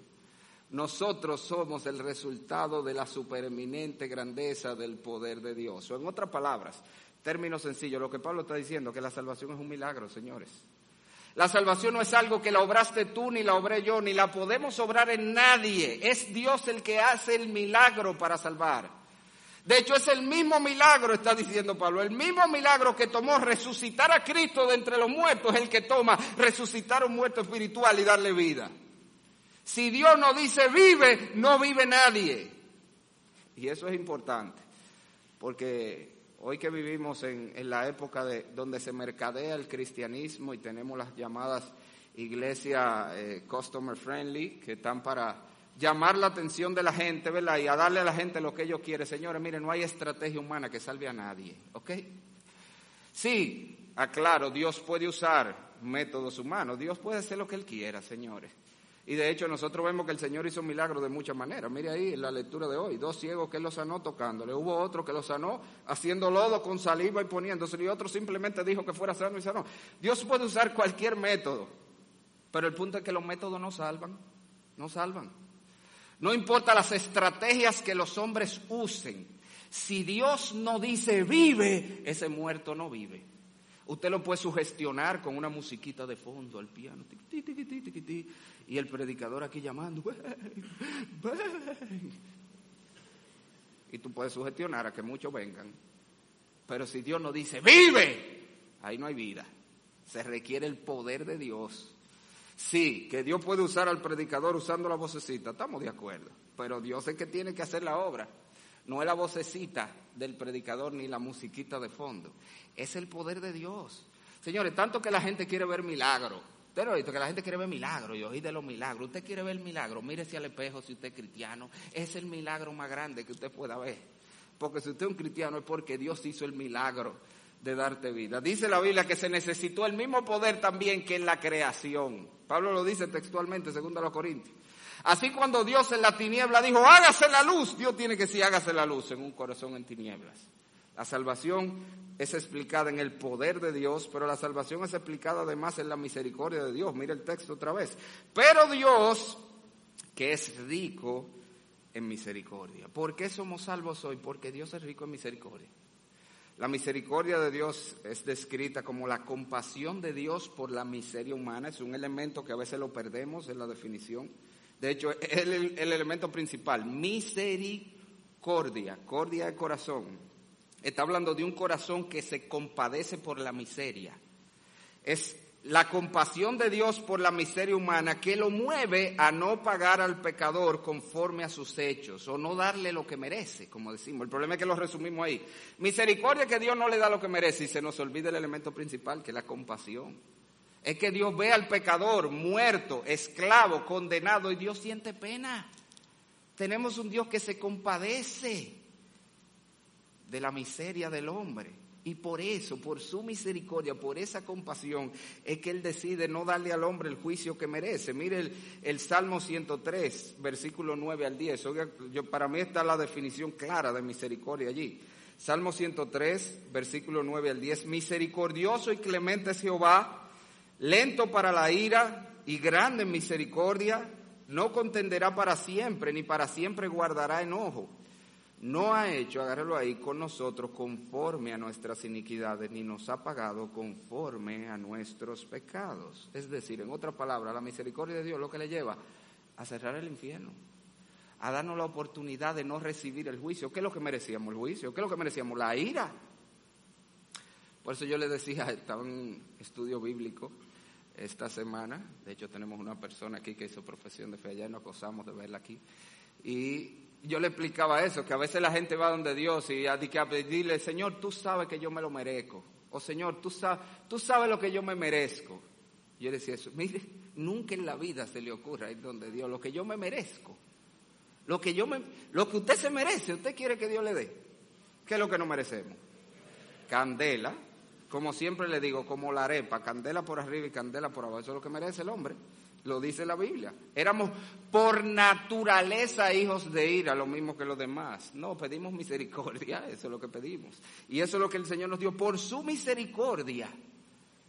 Nosotros somos el resultado de la supereminente grandeza del poder de Dios. O en otras palabras, término sencillo, lo que Pablo está diciendo, que la salvación es un milagro, señores. La salvación no es algo que la obraste tú ni la obré yo, ni la podemos obrar en nadie. Es Dios el que hace el milagro para salvar. De hecho, es el mismo milagro, está diciendo Pablo, el mismo milagro que tomó resucitar a Cristo de entre los muertos, es el que toma resucitar a un muerto espiritual y darle vida. Si Dios no dice vive, no vive nadie. Y eso es importante, porque hoy que vivimos en, la época de, donde se mercadea el cristianismo y tenemos las llamadas iglesias eh, customer friendly, que están para llamar la atención de la gente, ¿verdad? Y a darle a la gente lo que ellos quieren. Señores, miren, no hay estrategia humana que salve a nadie, ¿ok? Sí, aclaro, Dios puede usar métodos humanos, Dios puede hacer lo que Él quiera, señores. Y de hecho nosotros vemos que el Señor hizo milagros de muchas maneras. Mire ahí en la lectura de hoy, dos ciegos que Él los sanó tocándole. Hubo otro que los sanó haciendo lodo con saliva y poniéndose. Y otro simplemente dijo que fuera sano y sanó. Dios puede usar cualquier método. Pero el punto es que los métodos no salvan. No salvan. No importa las estrategias que los hombres usen, si Dios no dice vive, ese muerto no vive. Usted lo puede sugestionar con una musiquita de fondo, al piano, y el predicador aquí llamando, y tú puedes sugestionar a que muchos vengan. Pero si Dios no dice vive, ahí no hay vida. Se requiere el poder de Dios Sí, que Dios puede usar al predicador usando la vocecita, estamos de acuerdo, pero Dios es que tiene que hacer la obra. No es la vocecita del predicador ni la musiquita de fondo, es el poder de Dios. Señores, tanto que la gente quiere ver milagros. Usted lo ha visto, que la gente quiere ver milagros y oír de los milagros. Usted quiere ver milagros, mírese al espejo si usted es cristiano. Es el milagro más grande que usted pueda ver. Porque si usted es un cristiano es porque Dios hizo el milagro de darte vida. Dice la Biblia que se necesitó el mismo poder también que en la creación. Pablo lo dice textualmente, segundo a los Corintios. Así cuando Dios en la tiniebla dijo, hágase la luz, Dios tiene que decir, hágase la luz en un corazón en tinieblas. La salvación es explicada en el poder de Dios, pero la salvación es explicada además en la misericordia de Dios. Mira el texto otra vez. Pero Dios, que es rico en misericordia. ¿Por qué somos salvos hoy? Porque Dios es rico en misericordia. La misericordia de Dios es descrita como la compasión de Dios por la miseria humana. Es un elemento que a veces lo perdemos en la definición. De hecho, es el, elemento principal. Misericordia, cordia de corazón. Está hablando de un corazón que se compadece por la miseria. Es la compasión de Dios por la miseria humana que lo mueve a no pagar al pecador conforme a sus hechos o no darle lo que merece, como decimos. El problema es que lo resumimos ahí. Misericordia que Dios no le da lo que merece y se nos olvida el elemento principal que es la compasión. Es que Dios ve al pecador muerto, esclavo, condenado y Dios siente pena. Tenemos un Dios que se compadece de la miseria del hombre. Y por eso, por su misericordia, por esa compasión, es que Él decide no darle al hombre el juicio que merece. Mire el, Salmo 103, versículo 9 al 10. yo, para mí está la definición clara de misericordia allí. Salmo 103, versículo 9 al 10. Misericordioso y clemente es Jehová, lento para la ira y grande en misericordia, no contenderá para siempre, ni para siempre guardará enojo no ha hecho, agárralo ahí, con nosotros conforme a nuestras iniquidades, ni nos ha pagado conforme a nuestros pecados. Es decir, en otra palabra, la misericordia de Dios lo que le lleva a cerrar el infierno, a darnos la oportunidad de no recibir el juicio. ¿Qué es lo que merecíamos? El juicio. ¿Qué es lo que merecíamos? La ira. Por eso yo le decía, estaba en estudio bíblico esta semana, de hecho tenemos una persona aquí que hizo profesión de fe allá y nos acosamos de verla aquí, y yo le explicaba eso, que a veces la gente va donde Dios y a, pedirle, Señor, tú sabes que yo me lo merezco. O Señor, tú sabes, tú sabes lo que yo me merezco. Yo decía eso, mire, nunca en la vida se le ocurra ir donde Dios, lo que yo me merezco. Lo que, yo me, lo que usted se merece, usted quiere que Dios le dé. ¿Qué es lo que no merecemos? Candela, como siempre le digo, como la arepa, candela por arriba y candela por abajo. Eso es lo que merece el hombre. Lo dice la Biblia. Éramos por naturaleza hijos de ira, lo mismo que los demás. No, pedimos misericordia, <laughs> eso es lo que pedimos. Y eso es lo que el Señor nos dio por su misericordia.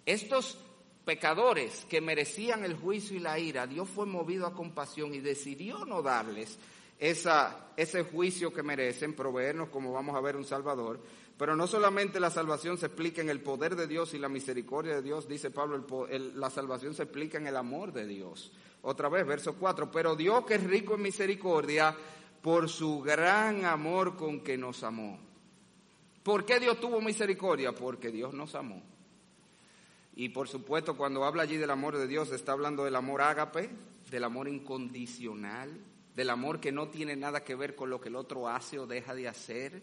Estos pecadores que merecían el juicio y la ira, Dios fue movido a compasión y decidió no darles ese juicio que merecen, proveernos, como vamos a ver, un Salvador. Pero no solamente la salvación se explica en el poder de Dios y la misericordia de Dios, dice Pablo, la salvación se explica en el amor de Dios. Otra vez, verso 4, pero Dios que es rico en misericordia, por su gran amor con que nos amó. ¿Por qué Dios tuvo misericordia? Porque Dios nos amó. Y por supuesto, cuando habla allí del amor de Dios, está hablando del amor ágape, del amor incondicional, del amor que no tiene nada que ver con lo que el otro hace o deja de hacer.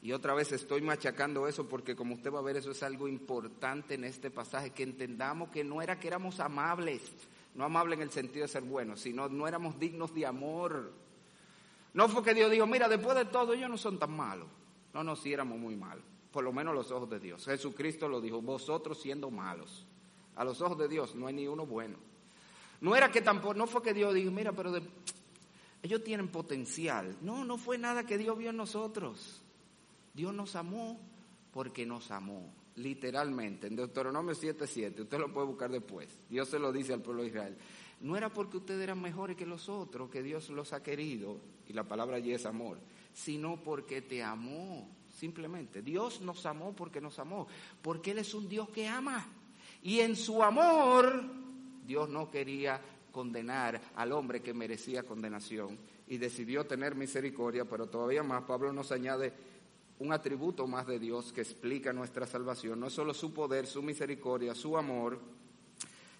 Y otra vez estoy machacando eso porque como usted va a ver, eso es algo importante en este pasaje, que entendamos que no era que éramos amables, no amables en el sentido de ser buenos, sino no éramos dignos de amor. No fue que Dios dijo, mira, después de todo ellos no son tan malos. No, no, sí éramos muy malos por lo menos a los ojos de Dios. Jesucristo lo dijo, vosotros siendo malos. A los ojos de Dios no hay ni uno bueno. No era que tampoco, no fue que Dios dijo, mira, pero ellos tienen potencial. No, no fue nada que Dios vio en nosotros. Dios nos amó porque nos amó, literalmente. En Deuteronomio 7:7, usted lo puede buscar después. Dios se lo dice al pueblo de Israel. No era porque ustedes eran mejores que los otros que Dios los ha querido, y la palabra allí es amor, sino porque te amó simplemente. Dios nos amó porque nos amó, porque Él es un Dios que ama. Y en su amor, Dios no quería condenar al hombre que merecía condenación y decidió tener misericordia, pero todavía más, Pablo nos añade un atributo más de Dios que explica nuestra salvación, no solo su poder, su misericordia, su amor,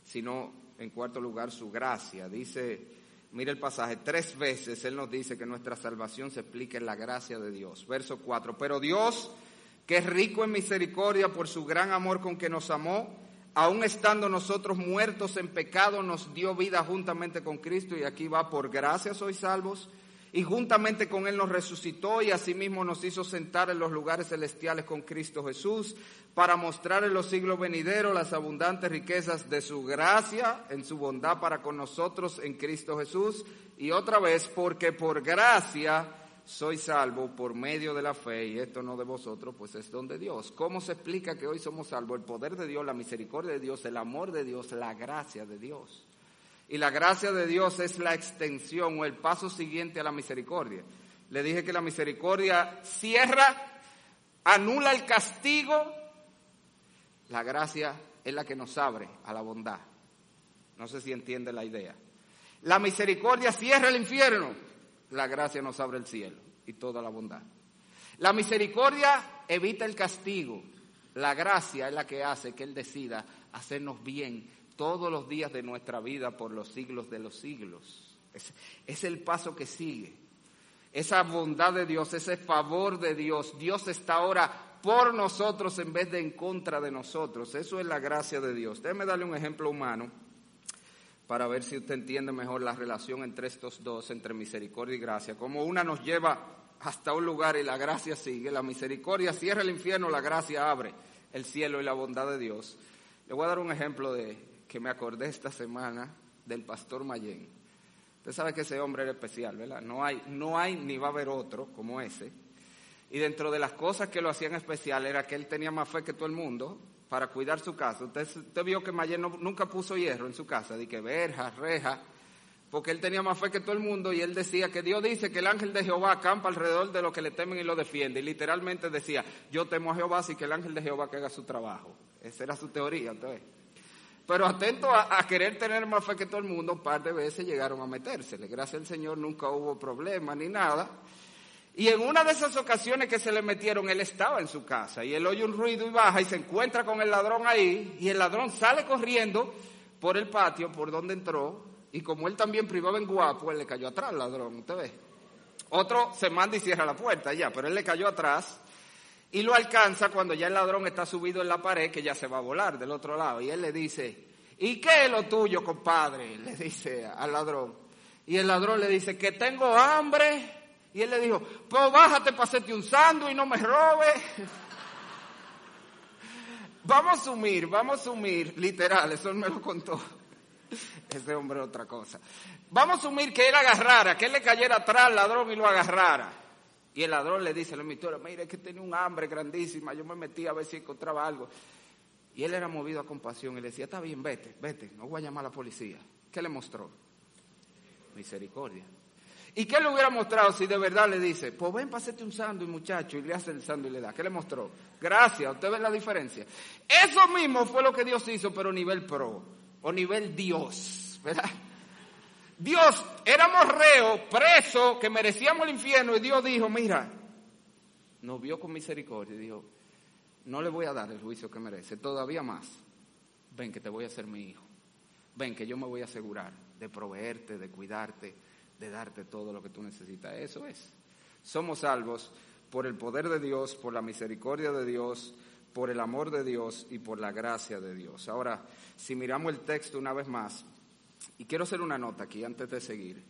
sino en cuarto lugar su gracia. Dice Mire el pasaje, tres veces Él nos dice que nuestra salvación se explica en la gracia de Dios. Verso 4, pero Dios, que es rico en misericordia por su gran amor con que nos amó, aun estando nosotros muertos en pecado, nos dio vida juntamente con Cristo y aquí va, por gracia sois salvos y juntamente con Él nos resucitó y asimismo nos hizo sentar en los lugares celestiales con Cristo Jesús para mostrar en los siglos venideros las abundantes riquezas de su gracia en su bondad para con nosotros en Cristo Jesús y otra vez porque por gracia soy salvo por medio de la fe y esto no de vosotros, pues es don de Dios. ¿Cómo se explica que hoy somos salvos? El poder de Dios, la misericordia de Dios, el amor de Dios, la gracia de Dios. Y la gracia de Dios es la extensión o el paso siguiente a la misericordia. Le dije que la misericordia cierra, anula el castigo. La gracia es la que nos abre a la bondad. No sé si entiende la idea. La misericordia cierra el infierno. La gracia nos abre el cielo y toda la bondad. La misericordia evita el castigo. La gracia es la que hace que Él decida hacernos bien todos los días de nuestra vida por los siglos de los siglos. Es, el paso que sigue. Esa bondad de Dios, ese favor de Dios. Dios está ahora por nosotros en vez de en contra de nosotros. Eso es la gracia de Dios. Déjeme darle un ejemplo humano para ver si usted entiende mejor la relación entre estos dos, entre misericordia y gracia. Como una nos lleva hasta un lugar y la gracia sigue, la misericordia cierra el infierno, la gracia abre el cielo y la bondad de Dios. Le voy a dar un ejemplo de que me acordé esta semana del pastor Mayén. Usted sabe que ese hombre era especial, ¿verdad? No hay, no hay ni va a haber otro como ese. Y dentro de las cosas que lo hacían especial era que él tenía más fe que todo el mundo para cuidar su casa. Usted, vio que Mayén nunca puso hierro en su casa, de que verja, reja, porque él tenía más fe que todo el mundo y él decía que Dios dice que el ángel de Jehová acampa alrededor de los que le temen y lo defiende. Y literalmente decía, yo temo a Jehová, así que el ángel de Jehová que haga su trabajo. Esa era su teoría, entonces. Pero atento a, querer tener más fe que todo el mundo, un par de veces llegaron a metérsele. Gracias al Señor nunca hubo problema ni nada. Y en una de esas ocasiones que se le metieron, él estaba en su casa y él oye un ruido y baja y se encuentra con el ladrón ahí y el ladrón sale corriendo por el patio por donde entró y como él también privaba en guapo, él le cayó atrás al ladrón, ¿usted ve? Otro se manda y cierra la puerta ya, pero él le cayó atrás y lo alcanza cuando ya el ladrón está subido en la pared, que ya se va a volar del otro lado. Y él le dice, ¿y qué es lo tuyo, compadre? <laughs> Le dice al ladrón. Y el ladrón le dice, que tengo hambre. Y él le dijo, pues bájate para hacerte un sándwich y no me robes. <laughs> vamos a sumir, vamos a sumir, literal, eso me lo contó. <laughs> Ese hombre otra cosa. Vamos a asumir que él agarrara, que él le cayera atrás al ladrón y lo agarrara. Y el ladrón le dice a la emisora, mire que tenía un hambre grandísima, yo me metí a ver si encontraba algo. Y él era movido a compasión y le decía, está bien, vete, vete, no voy a llamar a la policía. ¿Qué le mostró? Misericordia. ¿Y qué le hubiera mostrado si de verdad le dice, pues ven, pásate un sándwich, muchacho, y le hace el sándwich y le da? ¿Qué le mostró? Gracias, ¿usted ve la diferencia? Eso mismo fue lo que Dios hizo, pero nivel pro, o nivel Dios, ¿verdad? Dios, éramos reos, presos, que merecíamos el infierno, y Dios dijo, mira, nos vio con misericordia y dijo, no le voy a dar el juicio que merece, todavía más. Ven que te voy a ser mi hijo. Ven que yo me voy a asegurar de proveerte, de cuidarte, de darte todo lo que tú necesitas. Eso es. Somos salvos por el poder de Dios, por la misericordia de Dios, por el amor de Dios y por la gracia de Dios. Ahora, si miramos el texto una vez más, y quiero hacer una nota aquí antes de seguir.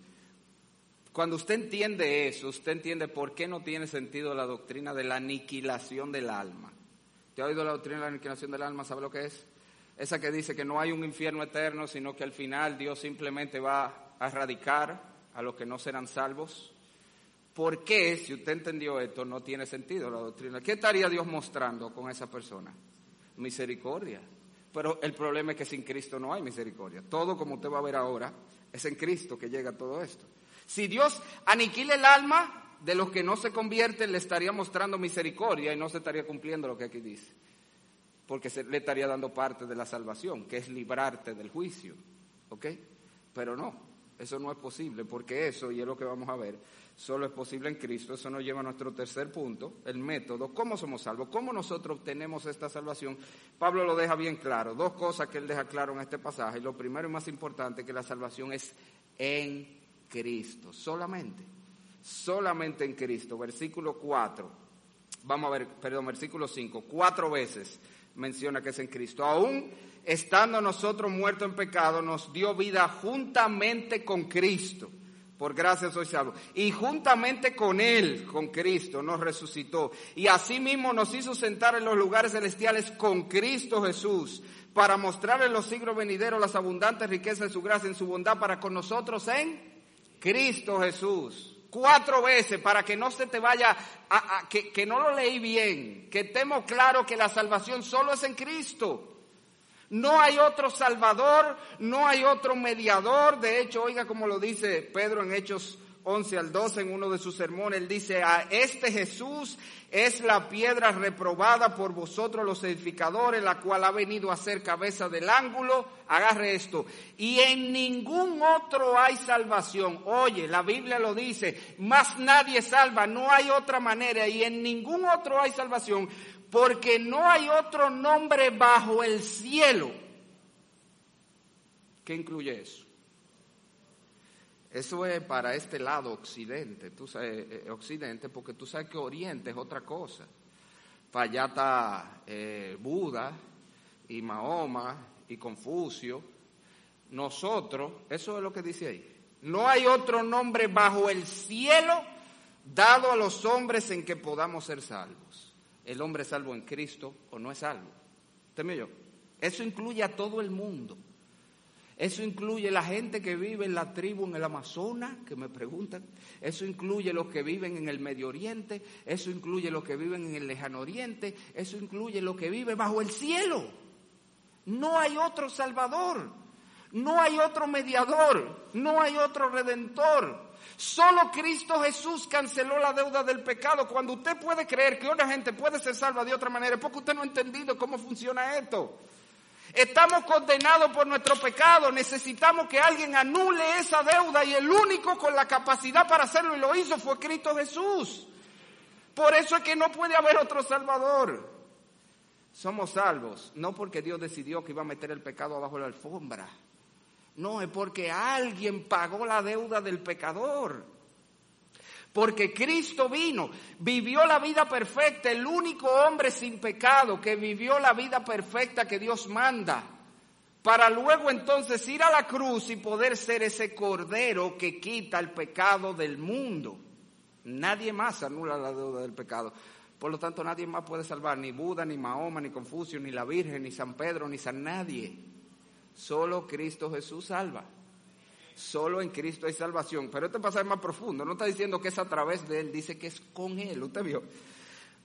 Cuando usted entiende eso, usted entiende por qué no tiene sentido la doctrina de la aniquilación del alma. ¿Te ha oído la doctrina de la aniquilación del alma? ¿Sabe lo que es? Esa que dice que no hay un infierno eterno, sino que al final Dios simplemente va a erradicar a los que no serán salvos. ¿Por qué, si usted entendió esto, no tiene sentido la doctrina? ¿Qué estaría Dios mostrando con esa persona? Misericordia. Pero el problema es que sin Cristo no hay misericordia. Todo como usted va a ver ahora, es en Cristo que llega todo esto. Si Dios aniquila el alma, de los que no se convierten le estaría mostrando misericordia y no se estaría cumpliendo lo que aquí dice. Porque se, le estaría dando parte de la salvación, que es librarte del juicio. ¿Ok? Pero no, eso no es posible, porque eso, y es lo que vamos a ver, solo es posible en Cristo. Eso nos lleva a nuestro tercer punto, el método. ¿Cómo somos salvos? ¿Cómo nosotros obtenemos esta salvación? Pablo lo deja bien claro. Dos cosas que él deja claro en este pasaje. Lo primero y más importante, que la salvación es en Cristo, solamente solamente en Cristo. Versículo 4. Vamos a ver, perdón, versículo 5. Cuatro veces menciona que es en Cristo. Aún estando nosotros muertos en pecado, nos dio vida juntamente con Cristo. Por gracia soy salvo. Y juntamente con Él, con Cristo, nos resucitó. Y asimismo nos hizo sentar en los lugares celestiales con Cristo Jesús, para mostrar en los siglos venideros las abundantes riquezas de su gracia en su bondad para con nosotros en Cristo Jesús cuatro veces para que no se te vaya, a, que, que no lo leí bien, que estemos claro que la salvación solo es en Cristo. No hay otro Salvador, no hay otro mediador. De hecho, oiga como lo dice Pedro en Hechos 11 al 12 en uno de sus sermones, él dice, a este Jesús es la piedra reprobada por vosotros los edificadores, la cual ha venido a ser cabeza del ángulo. Agarre esto. Y en ningún otro hay salvación. Oye, la Biblia lo dice, más nadie salva, no hay otra manera. Y en ningún otro hay salvación, porque no hay otro nombre bajo el cielo. ¿Qué incluye eso? Eso es para este lado occidente, tú sabes, eh, eh, occidente, porque tú sabes que oriente es otra cosa. Para eh, Buda y Mahoma y Confucio. Nosotros, eso es lo que dice ahí. No hay otro nombre bajo el cielo dado a los hombres en que podamos ser salvos. El hombre es salvo en Cristo o no es salvo. ¿Usted yo? Eso incluye a todo el mundo. Eso incluye la gente que vive en la tribu en el Amazonas, que me preguntan. Eso incluye los que viven en el Medio Oriente. Eso incluye los que viven en el Lejano Oriente. Eso incluye los que viven bajo el cielo. No hay otro Salvador. No hay otro mediador. No hay otro redentor. Solo Cristo Jesús canceló la deuda del pecado. Cuando usted puede creer que una gente puede ser salva de otra manera, es porque usted no ha entendido cómo funciona esto. Estamos condenados por nuestro pecado. Necesitamos que alguien anule esa deuda y el único con la capacidad para hacerlo y lo hizo fue Cristo Jesús. Por eso es que no puede haber otro Salvador. Somos salvos, no porque Dios decidió que iba a meter el pecado abajo la alfombra. No, es porque alguien pagó la deuda del pecador. Porque Cristo vino, vivió la vida perfecta, el único hombre sin pecado que vivió la vida perfecta que Dios manda, para luego entonces ir a la cruz y poder ser ese cordero que quita el pecado del mundo. Nadie más anula la deuda del pecado. Por lo tanto, nadie más puede salvar, ni Buda, ni Mahoma, ni Confucio, ni la Virgen, ni San Pedro, ni San Nadie. Solo Cristo Jesús salva. Solo en Cristo hay salvación. Pero este pasaje es más profundo. No está diciendo que es a través de Él, dice que es con Él. ¿Usted vio?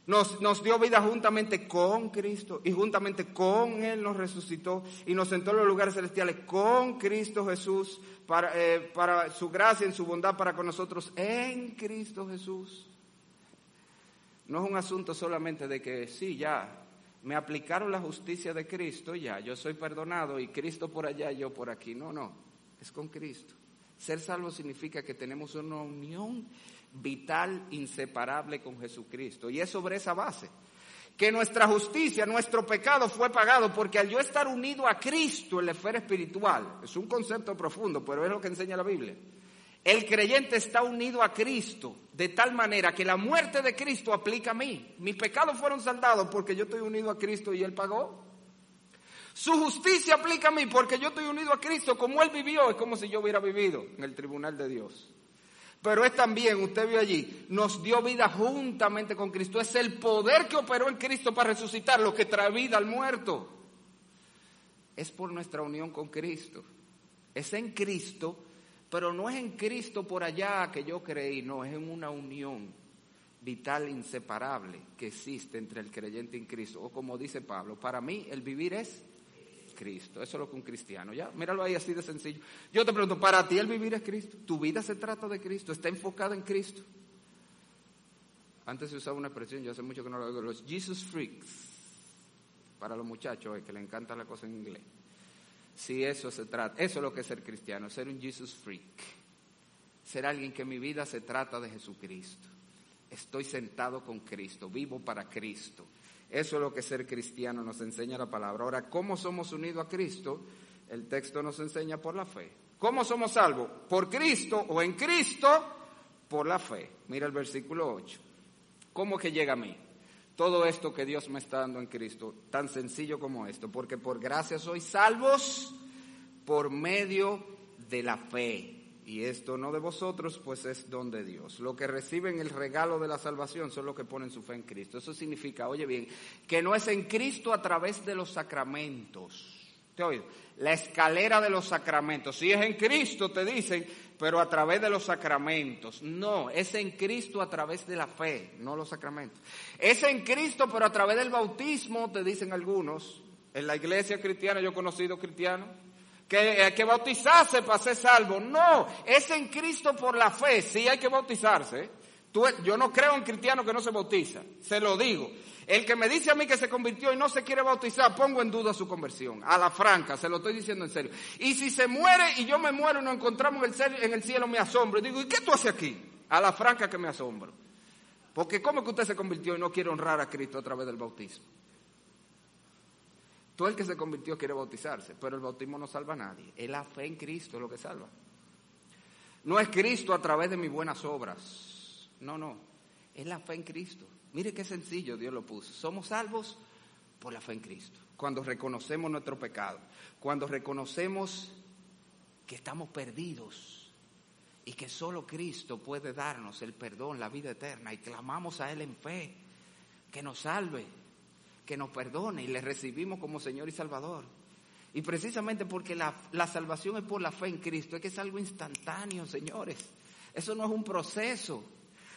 Nos, nos, dio vida juntamente con Cristo y juntamente con Él nos resucitó y nos sentó en los lugares celestiales con Cristo Jesús para, eh, para su gracia y su bondad para con nosotros en Cristo Jesús. No es un asunto solamente de que sí, ya, me aplicaron la justicia de Cristo, ya, yo soy perdonado y Cristo por allá yo por aquí. No, no, es con Cristo. Ser salvo significa que tenemos una unión vital, inseparable con Jesucristo. Y es sobre esa base. Que nuestra justicia, nuestro pecado fue pagado porque al yo estar unido a Cristo en la esfera espiritual, es un concepto profundo, pero es lo que enseña la Biblia. El creyente está unido a Cristo de tal manera que la muerte de Cristo aplica a mí. Mis pecados fueron saldados porque yo estoy unido a Cristo y Él pagó. Su justicia aplica a mí porque yo estoy unido a Cristo. Como Él vivió, es como si yo hubiera vivido en el tribunal de Dios. Pero es también, usted vio allí, nos dio vida juntamente con Cristo. Es el poder que operó en Cristo para resucitar lo que trae vida al muerto. Es por nuestra unión con Cristo. Es en Cristo, pero no es en Cristo por allá que yo creí, no, es en una unión vital inseparable que existe entre el creyente y Cristo. O como dice Pablo, para mí el vivir es Cristo. Eso es lo que un cristiano, ya, míralo ahí así de sencillo. Yo te pregunto, para ti el vivir es Cristo. Tu vida se trata de Cristo, está enfocada en Cristo. Antes se usaba una expresión, yo hace mucho que no lo oigo, los Jesus freaks. Para los muchachos que le encanta la cosa en inglés. Si eso se trata, eso es lo que es ser cristiano, ser un Jesus freak. Ser alguien que mi vida se trata de Jesucristo. Estoy sentado con Cristo, vivo para Cristo. Eso es lo que ser cristiano nos enseña la palabra. Ahora, ¿cómo somos unidos a Cristo? El texto nos enseña por la fe. ¿Cómo somos salvos? Por Cristo o en Cristo, por la fe. Mira el versículo 8. ¿Cómo que llega a mí? Todo esto que Dios me está dando en Cristo, tan sencillo como esto, porque por gracia sois salvos por medio de la fe. Y esto no de vosotros, pues es don de Dios. Lo que reciben el regalo de la salvación son los que ponen su fe en Cristo. Eso significa, oye bien, que no es en Cristo a través de los sacramentos. ¿Te oído? La escalera de los sacramentos. Si es en Cristo, te dicen, pero a través de los sacramentos. No, es en Cristo a través de la fe, no los sacramentos. Es en Cristo, pero a través del bautismo, te dicen algunos. En la iglesia cristiana yo he conocido cristianos que eh, que bautizarse para ser salvo. No, es en Cristo por la fe. Sí hay que bautizarse. yo no creo en cristiano que no se bautiza, se lo digo. El que me dice a mí que se convirtió y no se quiere bautizar, pongo en duda su conversión. A la franca, se lo estoy diciendo en serio. Y si se muere y yo me muero y nos encontramos en el cielo, me asombro. Y digo, ¿y qué tú haces aquí? A la franca que me asombro. Porque ¿cómo que usted se convirtió y no quiere honrar a Cristo a través del bautismo? Todo el que se convirtió quiere bautizarse, pero el bautismo no salva a nadie. Es la fe en Cristo lo que salva. No es Cristo a través de mis buenas obras. No, no. Es la fe en Cristo. Mire qué sencillo Dios lo puso. Somos salvos por la fe en Cristo. Cuando reconocemos nuestro pecado. Cuando reconocemos que estamos perdidos y que solo Cristo puede darnos el perdón, la vida eterna. Y clamamos a Él en fe que nos salve que nos perdone y le recibimos como Señor y Salvador. Y precisamente porque la, salvación es por la fe en Cristo, es que es algo instantáneo, señores. Eso no es un proceso.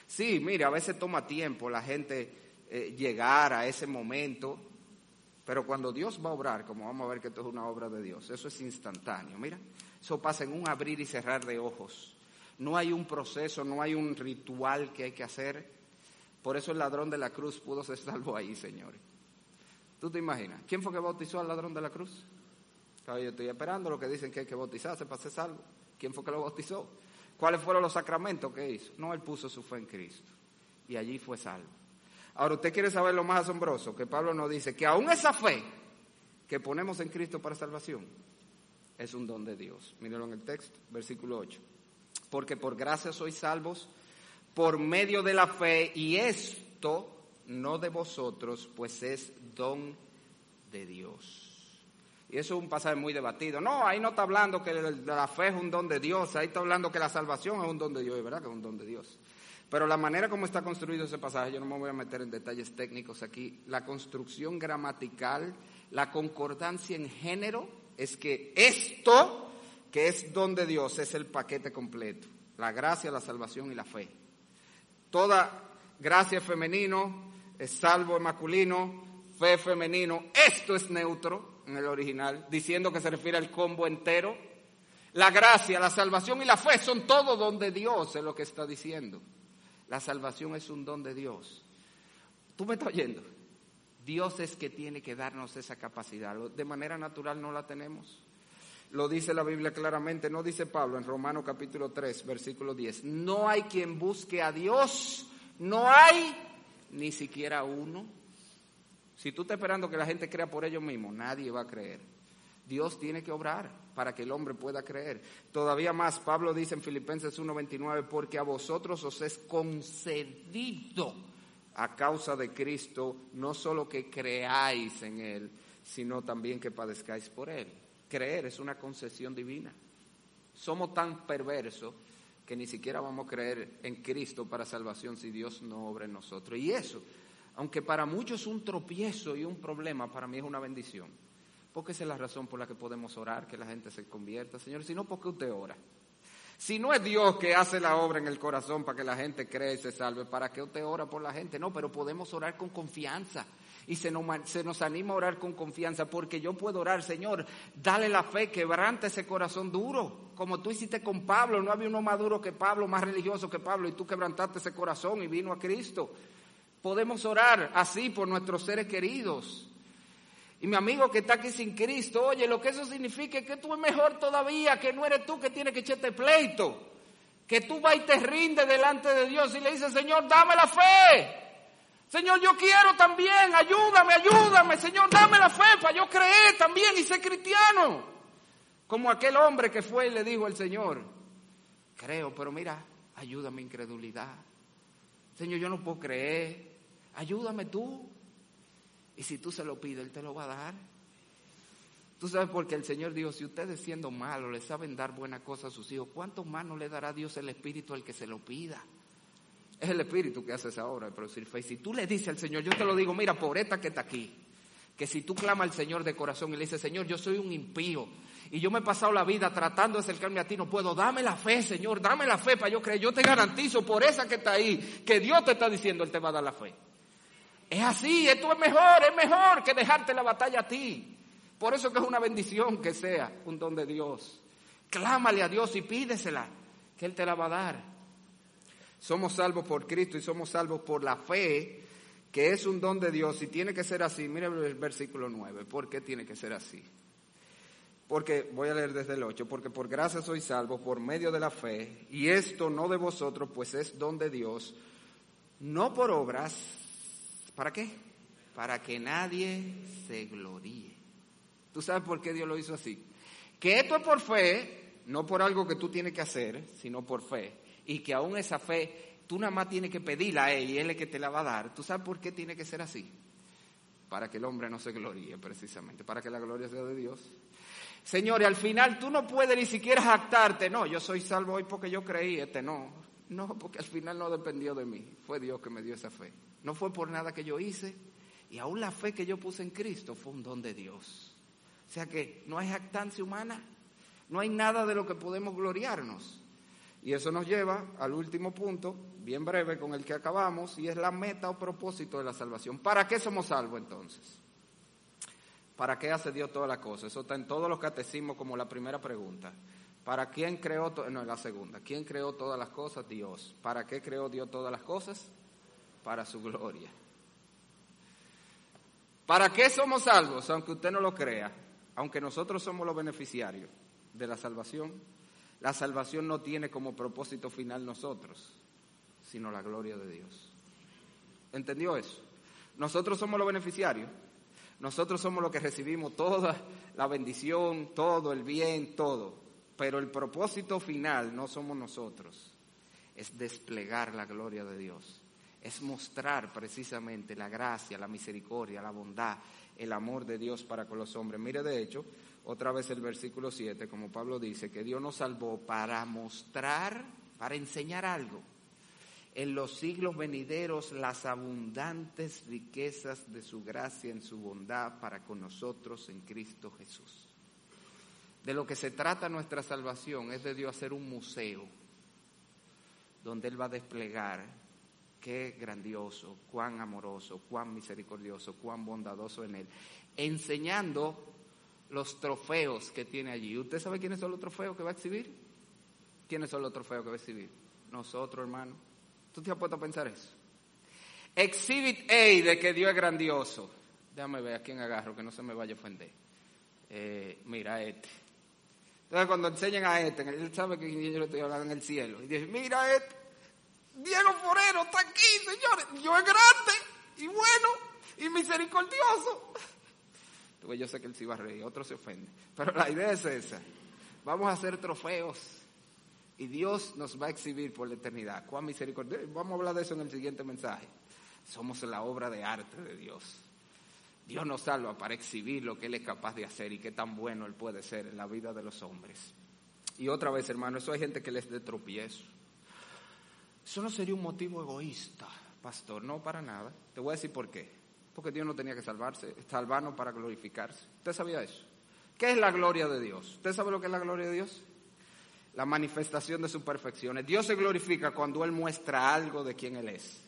Sí, mira, a veces toma tiempo la gente eh, llegar a ese momento, pero cuando Dios va a obrar, como vamos a ver que esto es una obra de Dios, eso es instantáneo. Mira, eso pasa en un abrir y cerrar de ojos. No hay un proceso, no hay un ritual que hay que hacer. Por eso el ladrón de la cruz pudo ser salvo ahí, señores. ¿Tú te imaginas? ¿Quién fue que bautizó al ladrón de la cruz? yo estoy esperando lo que dicen que hay que bautizarse para ser salvo. ¿Quién fue que lo bautizó? ¿Cuáles fueron los sacramentos que hizo? No, él puso su fe en Cristo. Y allí fue salvo. Ahora, usted quiere saber lo más asombroso, que Pablo nos dice que aún esa fe que ponemos en Cristo para salvación es un don de Dios. Mírenlo en el texto, versículo 8. Porque por gracia sois salvos por medio de la fe y esto no de vosotros, pues es don de Dios. Y eso es un pasaje muy debatido. No, ahí no está hablando que la fe es un don de Dios, ahí está hablando que la salvación es un don de Dios, es verdad que es un don de Dios. Pero la manera como está construido ese pasaje, yo no me voy a meter en detalles técnicos aquí, la construcción gramatical, la concordancia en género, es que esto, que es don de Dios, es el paquete completo. La gracia, la salvación y la fe. Toda gracia femenino, es salvo es masculino, fe es femenino. Esto es neutro en el original, diciendo que se refiere al combo entero. La gracia, la salvación y la fe son todo don de Dios, es lo que está diciendo. La salvación es un don de Dios. ¿Tú me estás oyendo? Dios es que tiene que darnos esa capacidad. De manera natural no la tenemos. Lo dice la Biblia claramente, no dice Pablo en Romanos capítulo 3, versículo 10. No hay quien busque a Dios, no hay ni siquiera uno. Si tú estás esperando que la gente crea por ellos mismos, nadie va a creer. Dios tiene que obrar para que el hombre pueda creer. Todavía más, Pablo dice en Filipenses 1:29, porque a vosotros os es concedido a causa de Cristo, no solo que creáis en Él, sino también que padezcáis por Él. Creer es una concesión divina. Somos tan perversos que ni siquiera vamos a creer en Cristo para salvación si Dios no obra en nosotros. Y eso, aunque para muchos es un tropiezo y un problema, para mí es una bendición. Porque esa es la razón por la que podemos orar, que la gente se convierta. Señor, si no, ¿por usted ora? Si no es Dios que hace la obra en el corazón para que la gente cree y se salve, ¿para qué usted ora por la gente? No, pero podemos orar con confianza. Y se nos, se nos anima a orar con confianza, porque yo puedo orar, Señor, dale la fe, quebrante ese corazón duro, como tú hiciste con Pablo, no había uno más duro que Pablo, más religioso que Pablo, y tú quebrantaste ese corazón y vino a Cristo. Podemos orar así por nuestros seres queridos. Y mi amigo que está aquí sin Cristo, oye, lo que eso significa es que tú es mejor todavía, que no eres tú que tienes que echarte pleito, que tú vas y te rindes delante de Dios y le dices, Señor, dame la fe. Señor, yo quiero también, ayúdame, ayúdame, Señor, dame la fe para yo creer también y ser cristiano. Como aquel hombre que fue y le dijo al Señor, creo, pero mira, ayúdame incredulidad. Señor, yo no puedo creer, ayúdame tú. Y si tú se lo pides, Él te lo va a dar. Tú sabes porque el Señor dijo, si ustedes siendo malos le saben dar buena cosa a sus hijos, ¿cuánto más no le dará Dios el Espíritu al que se lo pida? Es el Espíritu que hace esa obra de producir fe. Si tú le dices al Señor, yo te lo digo, mira, por esta que está aquí, que si tú clamas al Señor de corazón y le dices, Señor, yo soy un impío y yo me he pasado la vida tratando de acercarme a ti, no puedo, dame la fe, Señor, dame la fe para yo creer. Yo te garantizo por esa que está ahí, que Dios te está diciendo, Él te va a dar la fe. Es así, esto es mejor, es mejor que dejarte la batalla a ti. Por eso que es una bendición que sea un don de Dios. Clámale a Dios y pídesela, que Él te la va a dar. Somos salvos por Cristo y somos salvos por la fe, que es un don de Dios y tiene que ser así. Mire el versículo 9, ¿por qué tiene que ser así? Porque, voy a leer desde el 8, porque por gracia soy salvo por medio de la fe, y esto no de vosotros, pues es don de Dios, no por obras, ¿Para qué? Para que nadie se gloríe. ¿Tú sabes por qué Dios lo hizo así? Que esto es por fe, no por algo que tú tienes que hacer, sino por fe. Y que aún esa fe, tú nada más tienes que pedirla a Él y Él es que te la va a dar. ¿Tú sabes por qué tiene que ser así? Para que el hombre no se gloríe, precisamente, para que la gloria sea de Dios. Señores, al final tú no puedes ni siquiera jactarte, no, yo soy salvo hoy porque yo creí, este no. No, porque al final no dependió de mí, fue Dios que me dio esa fe. No fue por nada que yo hice. Y aún la fe que yo puse en Cristo fue un don de Dios. O sea que no hay jactancia humana. No hay nada de lo que podemos gloriarnos. Y eso nos lleva al último punto, bien breve, con el que acabamos, y es la meta o propósito de la salvación. ¿Para qué somos salvos entonces? ¿Para qué hace Dios todas las cosas? Eso está en todos los catecismos como la primera pregunta. ¿Para quién creó? No, la segunda. ¿Quién creó todas las cosas? Dios. ¿Para qué creó Dios todas las cosas? Para su gloria. ¿Para qué somos salvos? Aunque usted no lo crea, aunque nosotros somos los beneficiarios de la salvación, la salvación no tiene como propósito final nosotros, sino la gloria de Dios. ¿Entendió eso? Nosotros somos los beneficiarios, nosotros somos los que recibimos toda la bendición, todo el bien, todo, pero el propósito final no somos nosotros, es desplegar la gloria de Dios es mostrar precisamente la gracia, la misericordia, la bondad, el amor de Dios para con los hombres. Mire, de hecho, otra vez el versículo 7, como Pablo dice, que Dios nos salvó para mostrar, para enseñar algo. En los siglos venideros las abundantes riquezas de su gracia en su bondad para con nosotros en Cristo Jesús. De lo que se trata nuestra salvación es de Dios hacer un museo donde Él va a desplegar qué grandioso, cuán amoroso, cuán misericordioso, cuán bondadoso en Él, enseñando los trofeos que tiene allí. ¿Usted sabe quiénes son los trofeos que va a exhibir? ¿Quiénes son los trofeos que va a exhibir? Nosotros, hermano. ¿Tú te has puesto a pensar eso? Exhibit A de que Dios es grandioso. Déjame ver a quién agarro, que no se me vaya a ofender. Eh, mira, este. Entonces, cuando enseñan a este, él sabe que yo le estoy hablando en el cielo. Y dice, mira este. Diego Forero está aquí, señores. Dios es grande y bueno y misericordioso. Entonces, yo sé que él sí va a reír, otro se ofende. Pero la idea es esa. Vamos a hacer trofeos y Dios nos va a exhibir por la eternidad. Cuán misericordioso. Vamos a hablar de eso en el siguiente mensaje. Somos la obra de arte de Dios. Dios nos salva para exhibir lo que Él es capaz de hacer y qué tan bueno Él puede ser en la vida de los hombres. Y otra vez, hermano, eso hay gente que les dé tropiezo. Eso no sería un motivo egoísta, pastor, no para nada. Te voy a decir por qué. Porque Dios no tenía que salvarse, salvarnos para glorificarse. ¿Usted sabía eso? ¿Qué es la gloria de Dios? ¿Usted sabe lo que es la gloria de Dios? La manifestación de sus perfecciones. Dios se glorifica cuando Él muestra algo de quien Él es.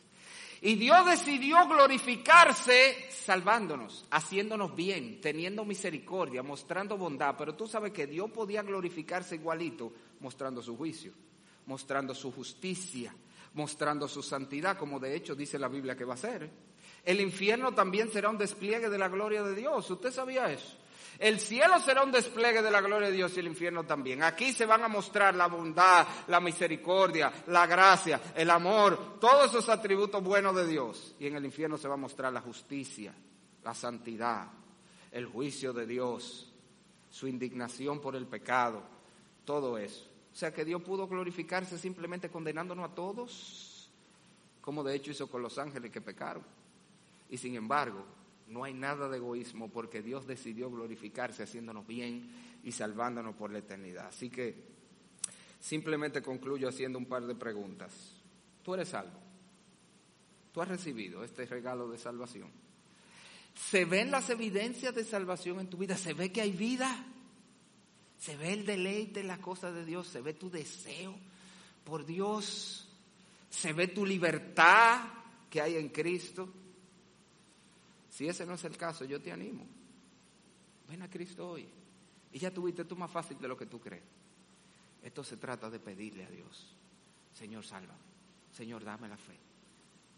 Y Dios decidió glorificarse salvándonos, haciéndonos bien, teniendo misericordia, mostrando bondad. Pero tú sabes que Dios podía glorificarse igualito mostrando su juicio, mostrando su justicia, mostrando su santidad, como de hecho dice la Biblia que va a ser. El infierno también será un despliegue de la gloria de Dios. ¿Usted sabía eso? El cielo será un despliegue de la gloria de Dios y el infierno también. Aquí se van a mostrar la bondad, la misericordia, la gracia, el amor, todos esos atributos buenos de Dios. Y en el infierno se va a mostrar la justicia, la santidad, el juicio de Dios, su indignación por el pecado, todo eso. O sea que Dios pudo glorificarse simplemente condenándonos a todos, como de hecho hizo con los ángeles que pecaron. Y sin embargo, no hay nada de egoísmo porque Dios decidió glorificarse haciéndonos bien y salvándonos por la eternidad. Así que simplemente concluyo haciendo un par de preguntas. ¿Tú eres salvo? ¿Tú has recibido este regalo de salvación? ¿Se ven las evidencias de salvación en tu vida? ¿Se ve que hay vida? ¿Se ve el deleite en las cosas de Dios? ¿Se ve tu deseo por Dios? ¿Se ve tu libertad que hay en Cristo? Si ese no es el caso, yo te animo. Ven a Cristo hoy. Y ya tuviste tú más fácil de lo que tú crees. Esto se trata de pedirle a Dios. Señor, sálvame. Señor, dame la fe.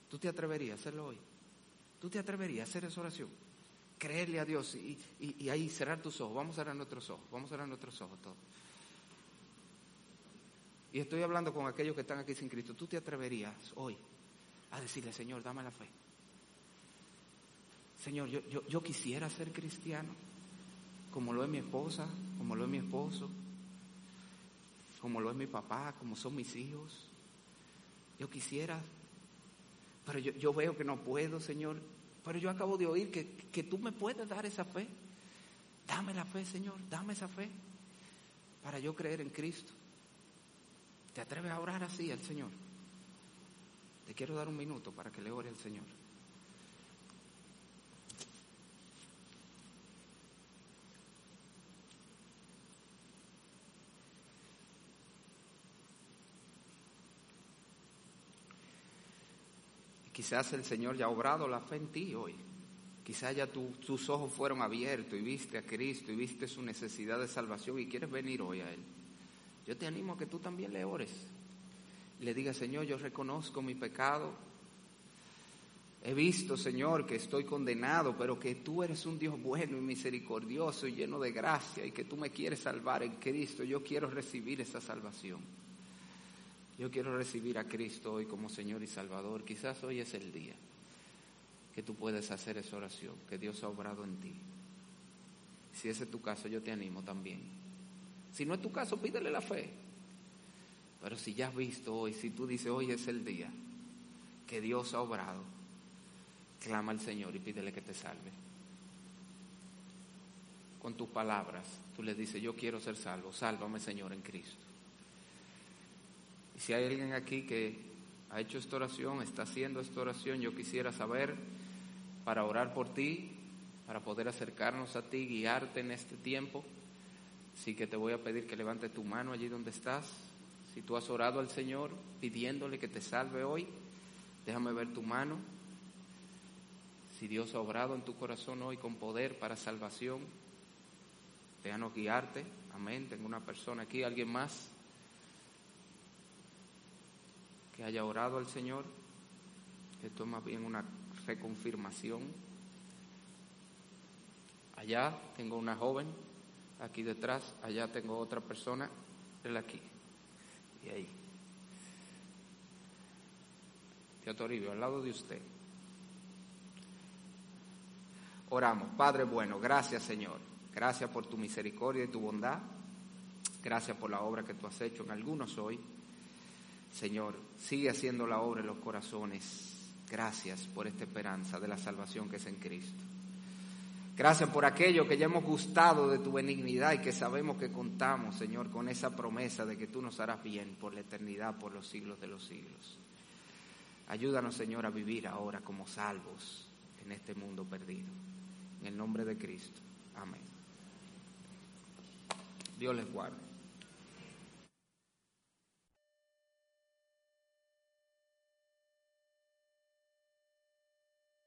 ¿Tú te atreverías a hacerlo hoy? ¿Tú te atreverías a hacer esa oración? Creerle a Dios y, y ahí cerrar tus ojos. Vamos a cerrar nuestros ojos. Vamos a cerrar nuestros ojos todos. Y estoy hablando con aquellos que están aquí sin Cristo. ¿Tú te atreverías hoy a decirle, Señor, dame la fe? Señor, yo, yo, yo quisiera ser cristiano, como lo es mi esposa, como lo es mi esposo, como lo es mi papá, como son mis hijos. Yo quisiera, pero yo, yo veo que no puedo, Señor. Pero yo acabo de oír que, que tú me puedes dar esa fe. Dame la fe, Señor, dame esa fe para yo creer en Cristo. ¿Te atreves a orar así al Señor? Te quiero dar un minuto para que le ore al Señor. Quizás el Señor ya ha obrado la fe en ti hoy. Quizás ya tus ojos fueron abiertos y viste a Cristo y viste su necesidad de salvación y quieres venir hoy a Él. Yo te animo a que tú también le ores. Le digas, Señor, yo reconozco mi pecado. He visto, Señor, que estoy condenado, pero que tú eres un Dios bueno y misericordioso y lleno de gracia y que tú me quieres salvar en Cristo. Yo quiero recibir esa salvación. Yo quiero recibir a Cristo hoy como Señor y Salvador. Quizás hoy es el día que tú puedes hacer esa oración, que Dios ha obrado en ti. Si ese es tu caso, yo te animo también. Si no es tu caso, pídele la fe. Pero si ya has visto hoy, si tú dices hoy es el día que Dios ha obrado, clama al Señor y pídele que te salve. Con tus palabras, tú le dices, yo quiero ser salvo, sálvame Señor en Cristo. Si hay alguien aquí que ha hecho esta oración, está haciendo esta oración, yo quisiera saber para orar por ti, para poder acercarnos a ti, guiarte en este tiempo. Así que te voy a pedir que levante tu mano allí donde estás. Si tú has orado al Señor pidiéndole que te salve hoy, Déjame ver tu mano. Si Dios ha obrado en tu corazón hoy con poder para salvación, déjanos guiarte. Amén. Tengo una persona aquí, alguien más que haya orado al Señor. Esto es más bien una reconfirmación. Allá tengo una joven, aquí detrás, allá tengo otra persona, él aquí. Y ahí. Tío Toribio, al lado de usted. Oramos, Padre bueno, gracias Señor. Gracias por tu misericordia y tu bondad. Gracias por la obra que tú has hecho en algunos hoy. Señor, sigue haciendo la obra en los corazones. Gracias por esta esperanza de la salvación que es en Cristo. Gracias por aquello que ya hemos gustado de tu benignidad y que sabemos que contamos, Señor, con esa promesa de que tú nos harás bien por la eternidad, por los siglos de los siglos. Ayúdanos, Señor, a vivir ahora como salvos en este mundo perdido. En el nombre de Cristo. Amén. Dios les guarde.